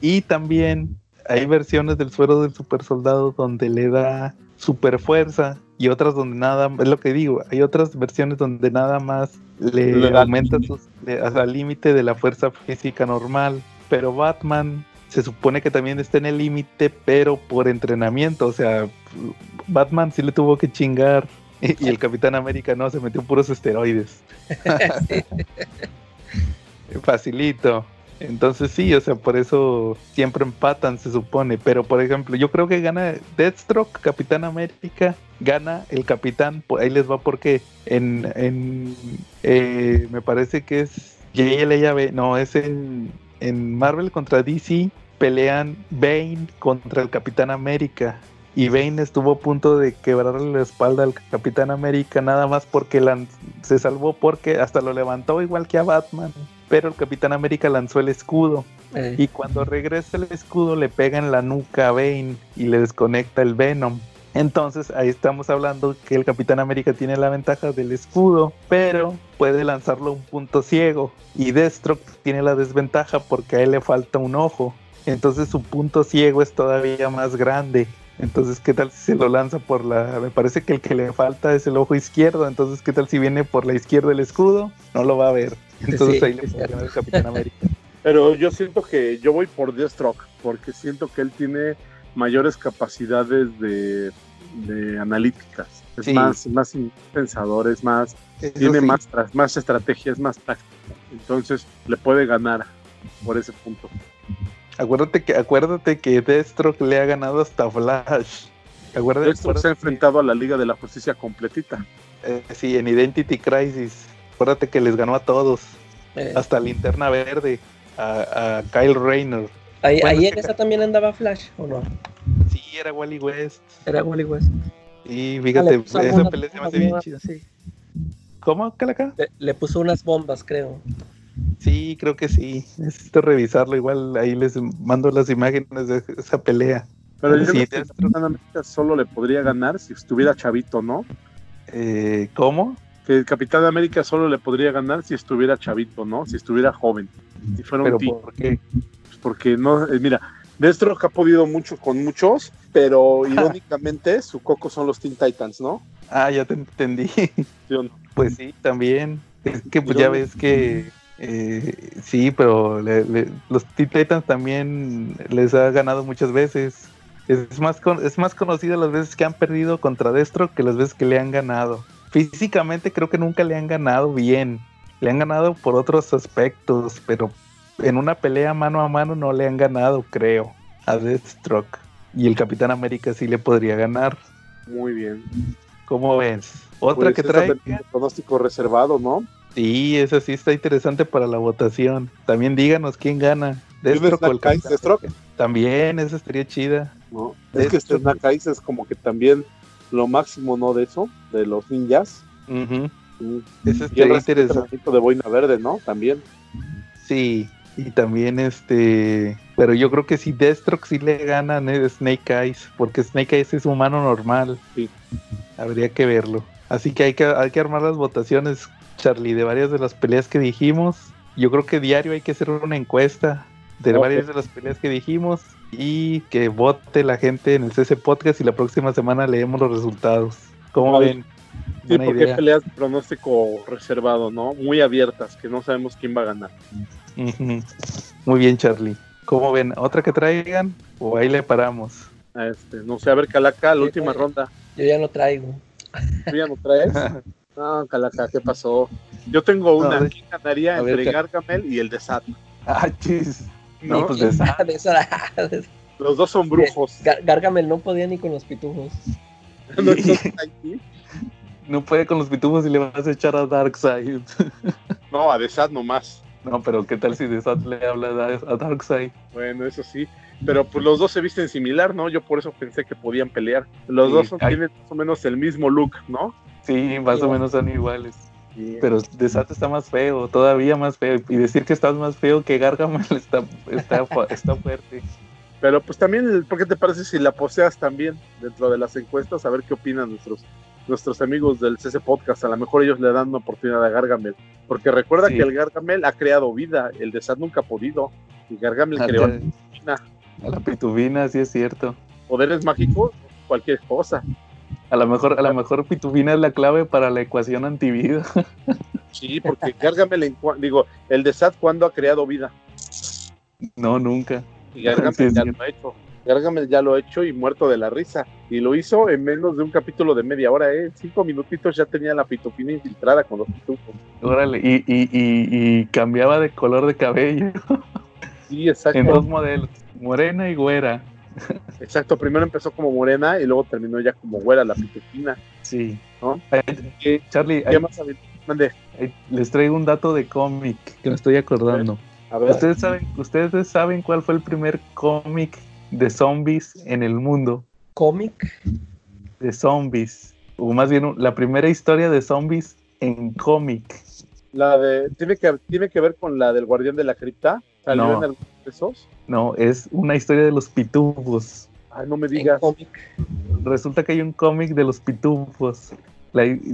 Y también hay versiones del suero del super soldado donde le da super fuerza y otras donde nada, es lo que digo, hay otras versiones donde nada más le, aumenta sus, al límite de la fuerza física normal, pero Batman se supone que también está en el límite, pero por entrenamiento, o sea, Batman sí le tuvo que chingar y, el Capitán América no, se metió puros esteroides. Facilito. Entonces sí, o sea, por eso siempre empatan, se supone. Pero por ejemplo, yo creo que gana Deathstroke, Capitán América, gana el Capitán, ahí les va porque en, en eh, me parece que es JLAB, no, es en, en Marvel contra DC, pelean Bane contra el Capitán América. Y Bane estuvo a punto de quebrarle la espalda al Capitán América, nada más porque se salvó porque hasta lo levantó igual que a Batman pero el Capitán América lanzó el escudo. Y cuando regresa el escudo le pega en la nuca a Bane y le desconecta el Venom. Entonces ahí estamos hablando que el Capitán América tiene la ventaja del escudo, pero puede lanzarlo a un punto ciego. Y Deathstroke tiene la desventaja porque a él le falta un ojo. Entonces su punto ciego es todavía más grande. Entonces, ¿qué tal si se lo lanza por la... Me parece que el que le falta es el ojo izquierdo. Entonces, ¿qué tal si viene por la izquierda el escudo? No lo va a ver. Entonces ahí le el Capitán América. Pero yo siento que yo voy por Deathstroke. porque siento que él tiene mayores capacidades de, analíticas. Es más, más pensador, es más, tiene más, más estrategias, más táctica. Entonces le puede ganar por ese punto. Acuérdate que, acuérdate que Deathstroke le ha ganado hasta Flash. Acuérdate, se ha enfrentado a la Liga de la Justicia completita. Eh, sí, en Identity Crisis. Acuérdate que les ganó a todos. Eh. Hasta Linterna Verde. A, Kyle Rayner. Ahí, en esa también andaba Flash, ¿o no? Sí, era Wally West. Era Wally West. Y fíjate, esa pelea se me hace bien chida. Sí. ¿Cómo, Calaca? Le, le, puso unas bombas, creo. Sí, creo que sí. Necesito revisarlo. Igual ahí les mando las imágenes de esa pelea. Pero yo sí, creo que solo le podría ganar si estuviera chavito, ¿no? Eh, ¿Cómo? Que el Capitán de América solo le podría ganar si estuviera chavito, ¿no? Si estuviera joven. Si fuera un ¿Pero ¿Por qué? Pues porque no, eh, mira, Deathstroke ha podido mucho con muchos, pero irónicamente su coco son los Teen Titans, ¿no? Ah, ya te entendí. Pues sí, también. Es que pues ya ves que eh, sí, pero los Teen Titans también les ha ganado muchas veces. Es más, es más conocido las veces que han perdido contra Destro que las veces que le han ganado. Físicamente creo que nunca le han ganado bien. Le han ganado por otros aspectos, pero en una pelea mano a mano no le han ganado, creo, a Deathstroke. Y el Capitán América sí le podría ganar. Muy bien. ¿Cómo ves? Otra pues que trae. Pronóstico reservado, ¿no? Sí, esa sí está interesante para la votación. También díganos quién gana. Deathstroke o el Deathstroke? También, esa estaría chida. ¿No? Es que este es como que también lo máximo, ¿no? De eso, de los ninjas. Uh Ese estaría interesante. de boina verde, ¿no? También. Sí, y también este. Pero yo creo que si Deathstroke sí le gana a Snake Eyes, porque Snake Eyes es humano normal. Sí. Habría que verlo. Así que hay que, hay que armar las votaciones Charlie, de varias de las peleas que dijimos. Yo creo que diario hay que hacer una encuesta de varias de las peleas que dijimos y que vote la gente en el CC Podcast y la próxima semana leemos los resultados. ¿Cómo ven? Sí, porque hay peleas de pronóstico reservado, ¿no? Muy abiertas, que no sabemos quién va a ganar. Muy bien, Charlie. ¿Cómo ven? ¿Otra que traigan o ahí le paramos? Este, no sé, a ver, Calaca, la última ronda. Yo ya no traigo. ¿Tú ya no traes? No, Calaca, ¿qué pasó? Yo tengo una. aquí ganaría entre Gargamel y el de Sat? Ah, chis. No, pues de Sat. Los dos son brujos. Gargamel no podía ni con los pitujos. no, puede con los pitujos y le vas a echar a Darkseid. no, a Desat nomás. No, pero ¿qué tal si Desat le habla a Darkseid? Bueno, eso sí. Pero pues los dos se visten similar, ¿no? Yo por eso pensé que podían pelear. Los dos tienen más o menos el mismo look, ¿no? Sí, más o menos son iguales. Pero Desat está más feo, todavía más feo. Y decir que estás más feo que Gargamel está, está, está fuerte. Pero pues también, ¿por qué te parece si la poseas también dentro de las encuestas? A ver qué opinan nuestros nuestros amigos del CC Podcast. A lo mejor ellos le dan una oportunidad a Gargamel. Porque recuerda que el Gargamel ha creado vida, el Desat nunca ha podido. Y Gargamel creó la pitubina. A la pitubina, sí es cierto. Poderes mágicos, cualquier cosa. A lo mejor, a lo mejor Pitubina es la clave para la ecuación antivida. Sí, porque Gargamel, digo, el de Sat, ¿cuándo ha creado vida? No, nunca. Y Gargamel ya lo ha hecho. Gargamel ya lo ha hecho y muerto de la risa. Y lo hizo en menos de un capítulo de media hora, ¿eh? Cinco minutitos ya tenía la pitufina infiltrada con los pitufos. Órale, y, y, y, cambiaba de color de cabello. Sí, exacto. En dos modelos, morena y güera. Exacto, primero empezó como morena y luego terminó ya como güera la pitufina. Sí. ¿no? Charlie, les traigo un dato de cómic que me estoy acordando. A ver. ¿Ustedes, saben, ¿Ustedes saben cuál fue el primer cómic de zombies en el mundo? ¿Cómic? De zombies. O más bien la primera historia de zombies en cómic. La de. ¿tiene que, ¿Tiene que ver con la del Guardián de la Cripta? ¿Salió en esos? No, es una historia de los pitufos. Ay, no me digas. Resulta que hay un cómic de los pitufos.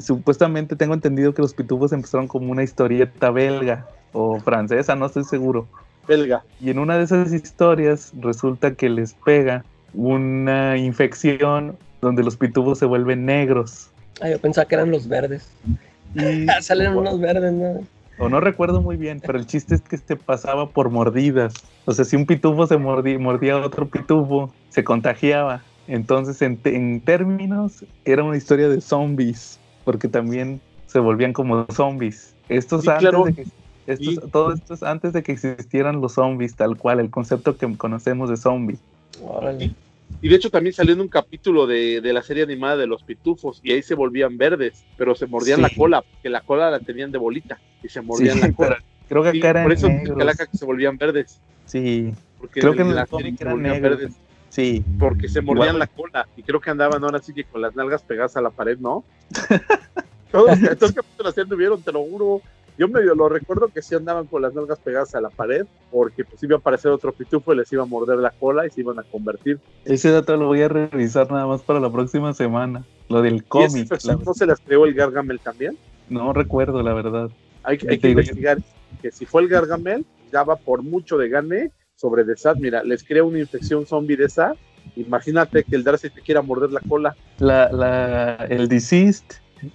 supuestamente tengo entendido que los pitufos empezaron como una historieta belga o francesa, no estoy seguro. Belga. Y en una de esas historias resulta que les pega una infección donde los pitufos se vuelven negros. Ah, yo pensaba que eran los verdes. Y, Salen unos verdes, ¿no? O no recuerdo muy bien, pero el chiste es que se pasaba por mordidas. O sea, si un pitufo se mordía, mordía a otro pitufo, se contagiaba. Entonces, en, en términos, era una historia de zombies, porque también se volvían como zombies. Estos antes de que estos, Todo esto es antes de que existieran los zombies, tal cual, el concepto que conocemos de zombie. Y de hecho también salió en un capítulo de, la serie animada de los pitufos y ahí se volvían verdes, pero se mordían la cola, porque la cola la tenían de bolita y se mordían la cola. Creo que acá eran Por eso que se volvían verdes. Sí. Porque creo que en la serie eran verdes. Sí. Porque se mordían la cola y creo que andaban ahora sí que con las nalgas pegadas a la pared, ¿no? todos, los capítulos así anduvieron, te lo juro. Yo medio lo recuerdo que sí andaban con las nalgas pegadas a la pared, porque pues iba a aparecer otro pitufo y les iba a morder la cola y se iban a convertir. Ese dato lo voy a revisar nada más para la próxima semana. Lo del cómic. ¿No se las creó el Gargamel también? No recuerdo, la verdad. Hay, que investigar que si fue el Gargamel, ya va por mucho de gane sobre Desat. Mira, les crea una infección zombie de Desat. Imagínate que el Darcy te quiera morder la cola. La, la, el Deceased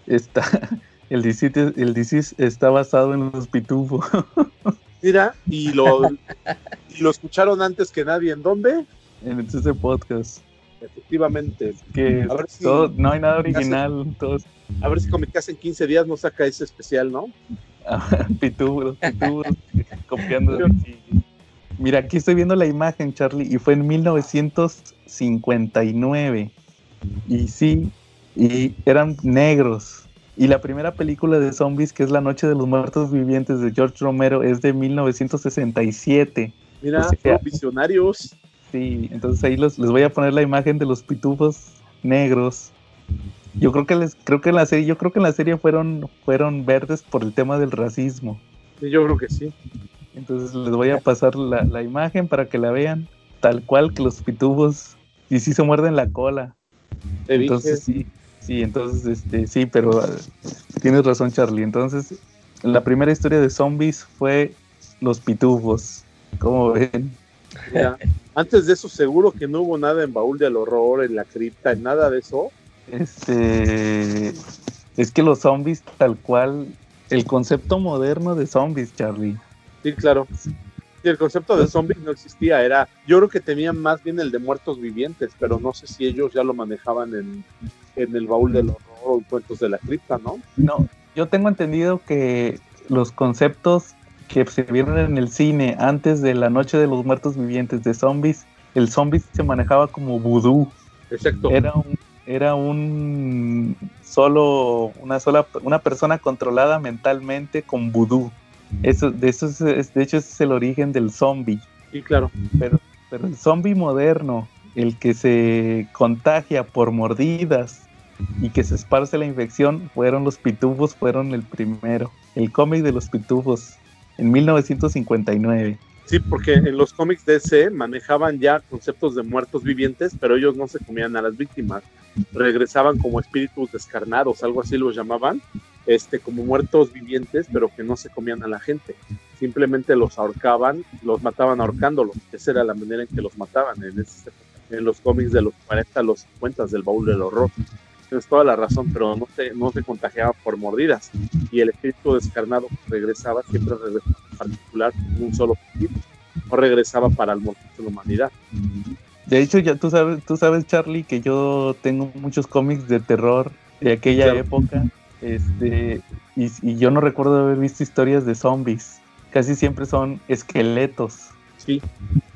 está el disease, el está basado en los pitufos. Mira, y lo, lo escucharon antes que nadie. ¿En dónde? En ese podcast. Efectivamente. Que no hay nada original. A ver si Comicas en 15 días nos saca ese especial, ¿no? pitufos, pitufos, copiando. Mira, aquí estoy viendo la imagen, Charlie, y fue en 1959. Y sí, y eran negros. Y la primera película de zombies, que es La Noche de los Muertos Vivientes de George Romero, es de 1967. Mira, visionarios. Sí, entonces ahí les voy a poner la imagen de los pitufos negros. Yo creo que les, creo que en la serie, yo creo que en la serie fueron, fueron verdes por el tema del racismo. Sí, yo creo que sí. Entonces les voy a pasar la, la imagen para que la vean, tal cual que los pitufos, y sí se muerden la cola. Entonces sí, Sí, entonces, este, sí, pero uh, tienes razón, Charlie. Entonces, la primera historia de zombies fue los pitufos. ¿Cómo ven? Antes de eso, seguro que no hubo nada en Baúl del Horror, en la cripta, en nada de eso. Este. Es que los zombies, tal cual, el concepto moderno de zombies, Charlie. Sí, claro. Y el concepto de zombies no existía, era, yo creo que tenían más bien el de muertos vivientes, pero no sé si ellos ya lo manejaban en, en el baúl del horror o cuentos de la cripta, ¿no? No, yo tengo entendido que los conceptos que se vieron en el cine antes de la Noche de los Muertos Vivientes de zombies, el zombie se manejaba como vudú. Exacto. Era un, era un solo, una sola, una persona controlada mentalmente con vudú. Eso, de eso es, de hecho ese es el origen del zombie. Sí, claro. Pero, pero el zombie moderno, el que se contagia por mordidas y que se esparce la infección fueron los pitufos, fueron el primero. El cómic de los pitufos en 1959. Sí, porque en los cómics DC manejaban ya conceptos de muertos vivientes, pero ellos no se comían a las víctimas. Regresaban como espíritus descarnados, algo así los llamaban, este, como muertos vivientes, pero que no se comían a la gente. Simplemente los ahorcaban, los mataban ahorcándolos. Esa era la manera en que los mataban en ese en los cómics de los 40 a los 50 del baúl del horror. Tienes toda la razón, pero no se, no se contagiaba por mordidas. Y el espíritu descarnado regresaba, siempre regresaba en particular un solo espíritu. No regresaba para el montón de la humanidad. De hecho, ya tú sabes, tú sabes, Charlie, que yo tengo muchos cómics de terror de aquella época. Este, y, y yo no recuerdo haber visto historias de zombies. Casi siempre son esqueletos. Sí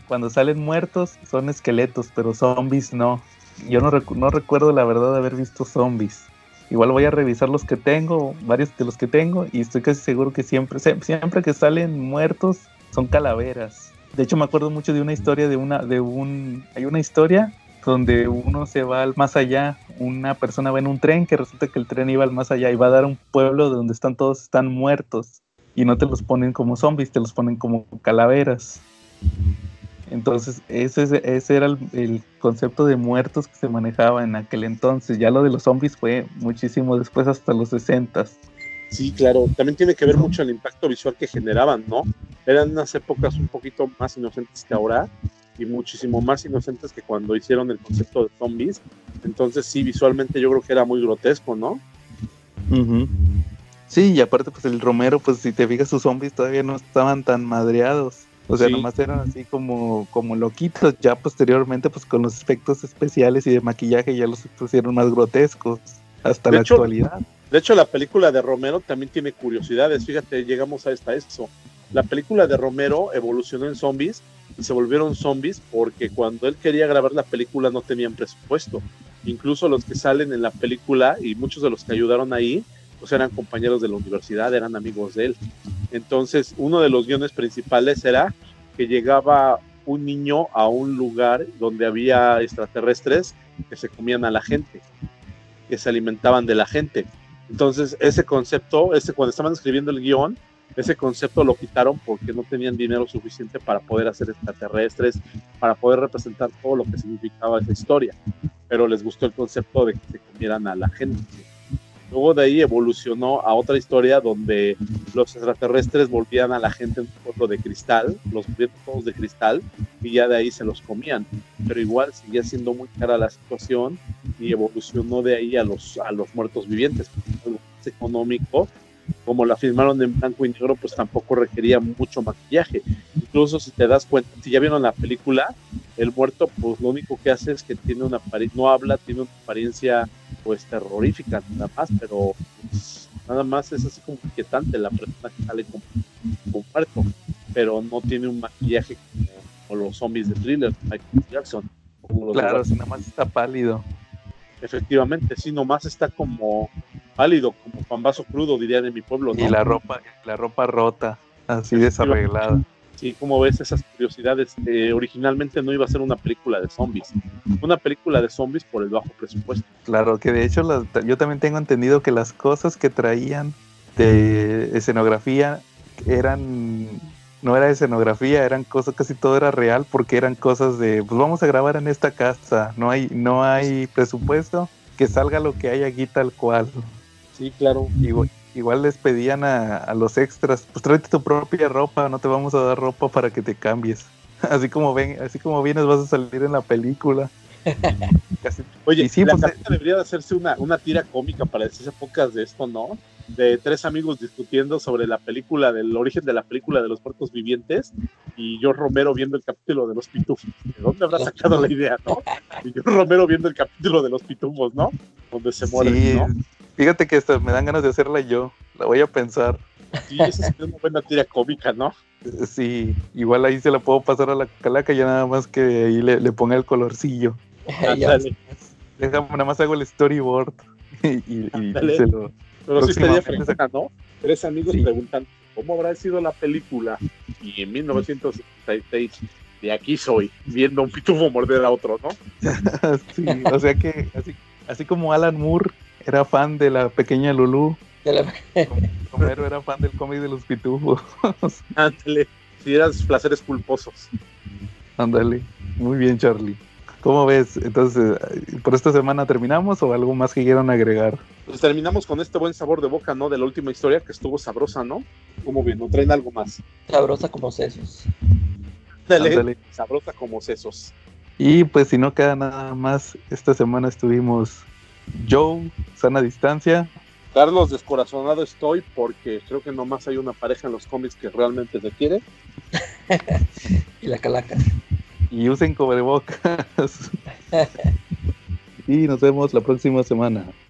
cuando salen muertos son esqueletos, pero zombies no. Yo no, no recuerdo la verdad de haber visto zombies. Igual voy a revisar los que tengo, varios de los que tengo, y estoy casi seguro que siempre, siempre que salen muertos son calaveras. De hecho, me acuerdo mucho de una historia de una, de un, hay una historia donde uno se va al más allá, una persona va en un tren que resulta que el tren iba al más allá y va a dar un pueblo donde están todos están muertos y no te los ponen como zombies, te los ponen como calaveras. Entonces, ese, ese era el, concepto de muertos que se manejaba en aquel entonces. Ya lo de los zombies fue muchísimo después, hasta los 60. Sí, claro. También tiene que ver mucho el impacto visual que generaban, ¿no? Eran unas épocas un poquito más inocentes que ahora y muchísimo más inocentes que cuando hicieron el concepto de zombies. Entonces, sí, visualmente yo creo que era muy grotesco, ¿no? Sí, y aparte, pues el Romero, pues si te fijas, sus zombies todavía no estaban tan madreados. O sea, nomás eran así como, como loquitos. Ya posteriormente, pues con los efectos especiales y de maquillaje ya los pusieron más grotescos hasta la actualidad. De hecho, la película de Romero también tiene curiosidades. Fíjate, llegamos a esta eso. La película de Romero evolucionó en zombies y se volvieron zombies porque cuando él quería grabar la película no tenían presupuesto. Incluso los que salen en la película y muchos de los que ayudaron ahí, pues eran compañeros de la universidad, eran amigos de él. Entonces, uno de los guiones principales era que llegaba un niño a un lugar donde había extraterrestres que se comían a la gente, que se alimentaban de la gente. Entonces, ese concepto, ese, cuando estaban escribiendo el guion, ese concepto lo quitaron porque no tenían dinero suficiente para poder hacer extraterrestres, para poder representar todo lo que significaba esa historia. Pero les gustó el concepto de que se comieran a la gente. Luego de ahí evolucionó a otra historia donde los extraterrestres volvían a la gente en un pueblo de cristal, los todos de cristal y ya de ahí se los comían. Pero igual seguía siendo muy cara la situación y evolucionó de ahí a los, a los muertos vivientes, algo más económico como la filmaron en blanco y negro, pues tampoco requería mucho maquillaje. Incluso si te das cuenta, si ya vieron la película, el muerto, pues lo único que hace es que tiene una no habla, tiene una apariencia pues terrorífica, nada más, pero pues, nada más es así como inquietante la persona que sale como, muerto, pero no tiene un maquillaje como, los zombies de thriller, Michael Jackson. claro, si nada más está pálido. Efectivamente, sí, nomás está como pálido, como pambazo crudo, diría de mi pueblo. Y la ropa, la ropa rota, así desarreglada. Sí, como ves esas curiosidades. Eh, originalmente no iba a ser una película de zombies, una película de zombies por el bajo presupuesto. Claro, que de hecho yo también tengo entendido que las cosas que traían de escenografía eran no era escenografía, eran cosas, casi todo era real porque eran cosas de, pues vamos a grabar en esta casa, no hay, no hay presupuesto, que salga lo que hay aquí tal cual. Sí, claro. Igual, les pedían a, los extras, pues tráete tu propia ropa, no te vamos a dar ropa para que te cambies. Así como ven, así como vienes vas a salir en la película. Oye, sí, la pues, debería de hacerse una, una tira cómica para decirse pocas de esto, ¿no? De tres amigos discutiendo sobre la película, del origen de la película de los puertos vivientes, y yo Romero viendo el capítulo de los pitufos. ¿De dónde habrá sacado la idea, no? Y yo Romero viendo el capítulo de los pitufos, ¿no? Donde se mueren, ¿no? Fíjate que esto, me dan ganas de hacerla yo, la voy a pensar. Sí, esa es una buena tira cómica, ¿no? Sí, igual ahí se la puedo pasar a la calaca, ya nada más que ahí le, le ponga el colorcillo. Déjame, nada más hago el storyboard y, se lo. Pero sí estaría fresca, ¿no? Tres amigos preguntan cómo habrá sido la película y en 1976 de aquí soy, viendo a un pitufo morder a otro, ¿no? sí, o sea que así, así como Alan Moore era fan de la pequeña Lulu, Romero era fan del cómic de los pitufos. Ándale, si eras placeres culposos. Ándale, muy bien Charlie. ¿Cómo ves? Entonces, ¿por esta semana terminamos o algo más que quieran agregar? Pues terminamos con este buen sabor de boca, ¿no? De la última historia que estuvo sabrosa, ¿no? ¿Cómo bien? ¿No traen algo más? Sabrosa como sesos. Dale, sabrosa como sesos. Y pues si no queda nada más, esta semana estuvimos Joe, sana distancia. Carlos, descorazonado estoy porque creo que nomás hay una pareja en los cómics que realmente se quiere. y la calaca y usen cubrebocas. y nos vemos la próxima semana.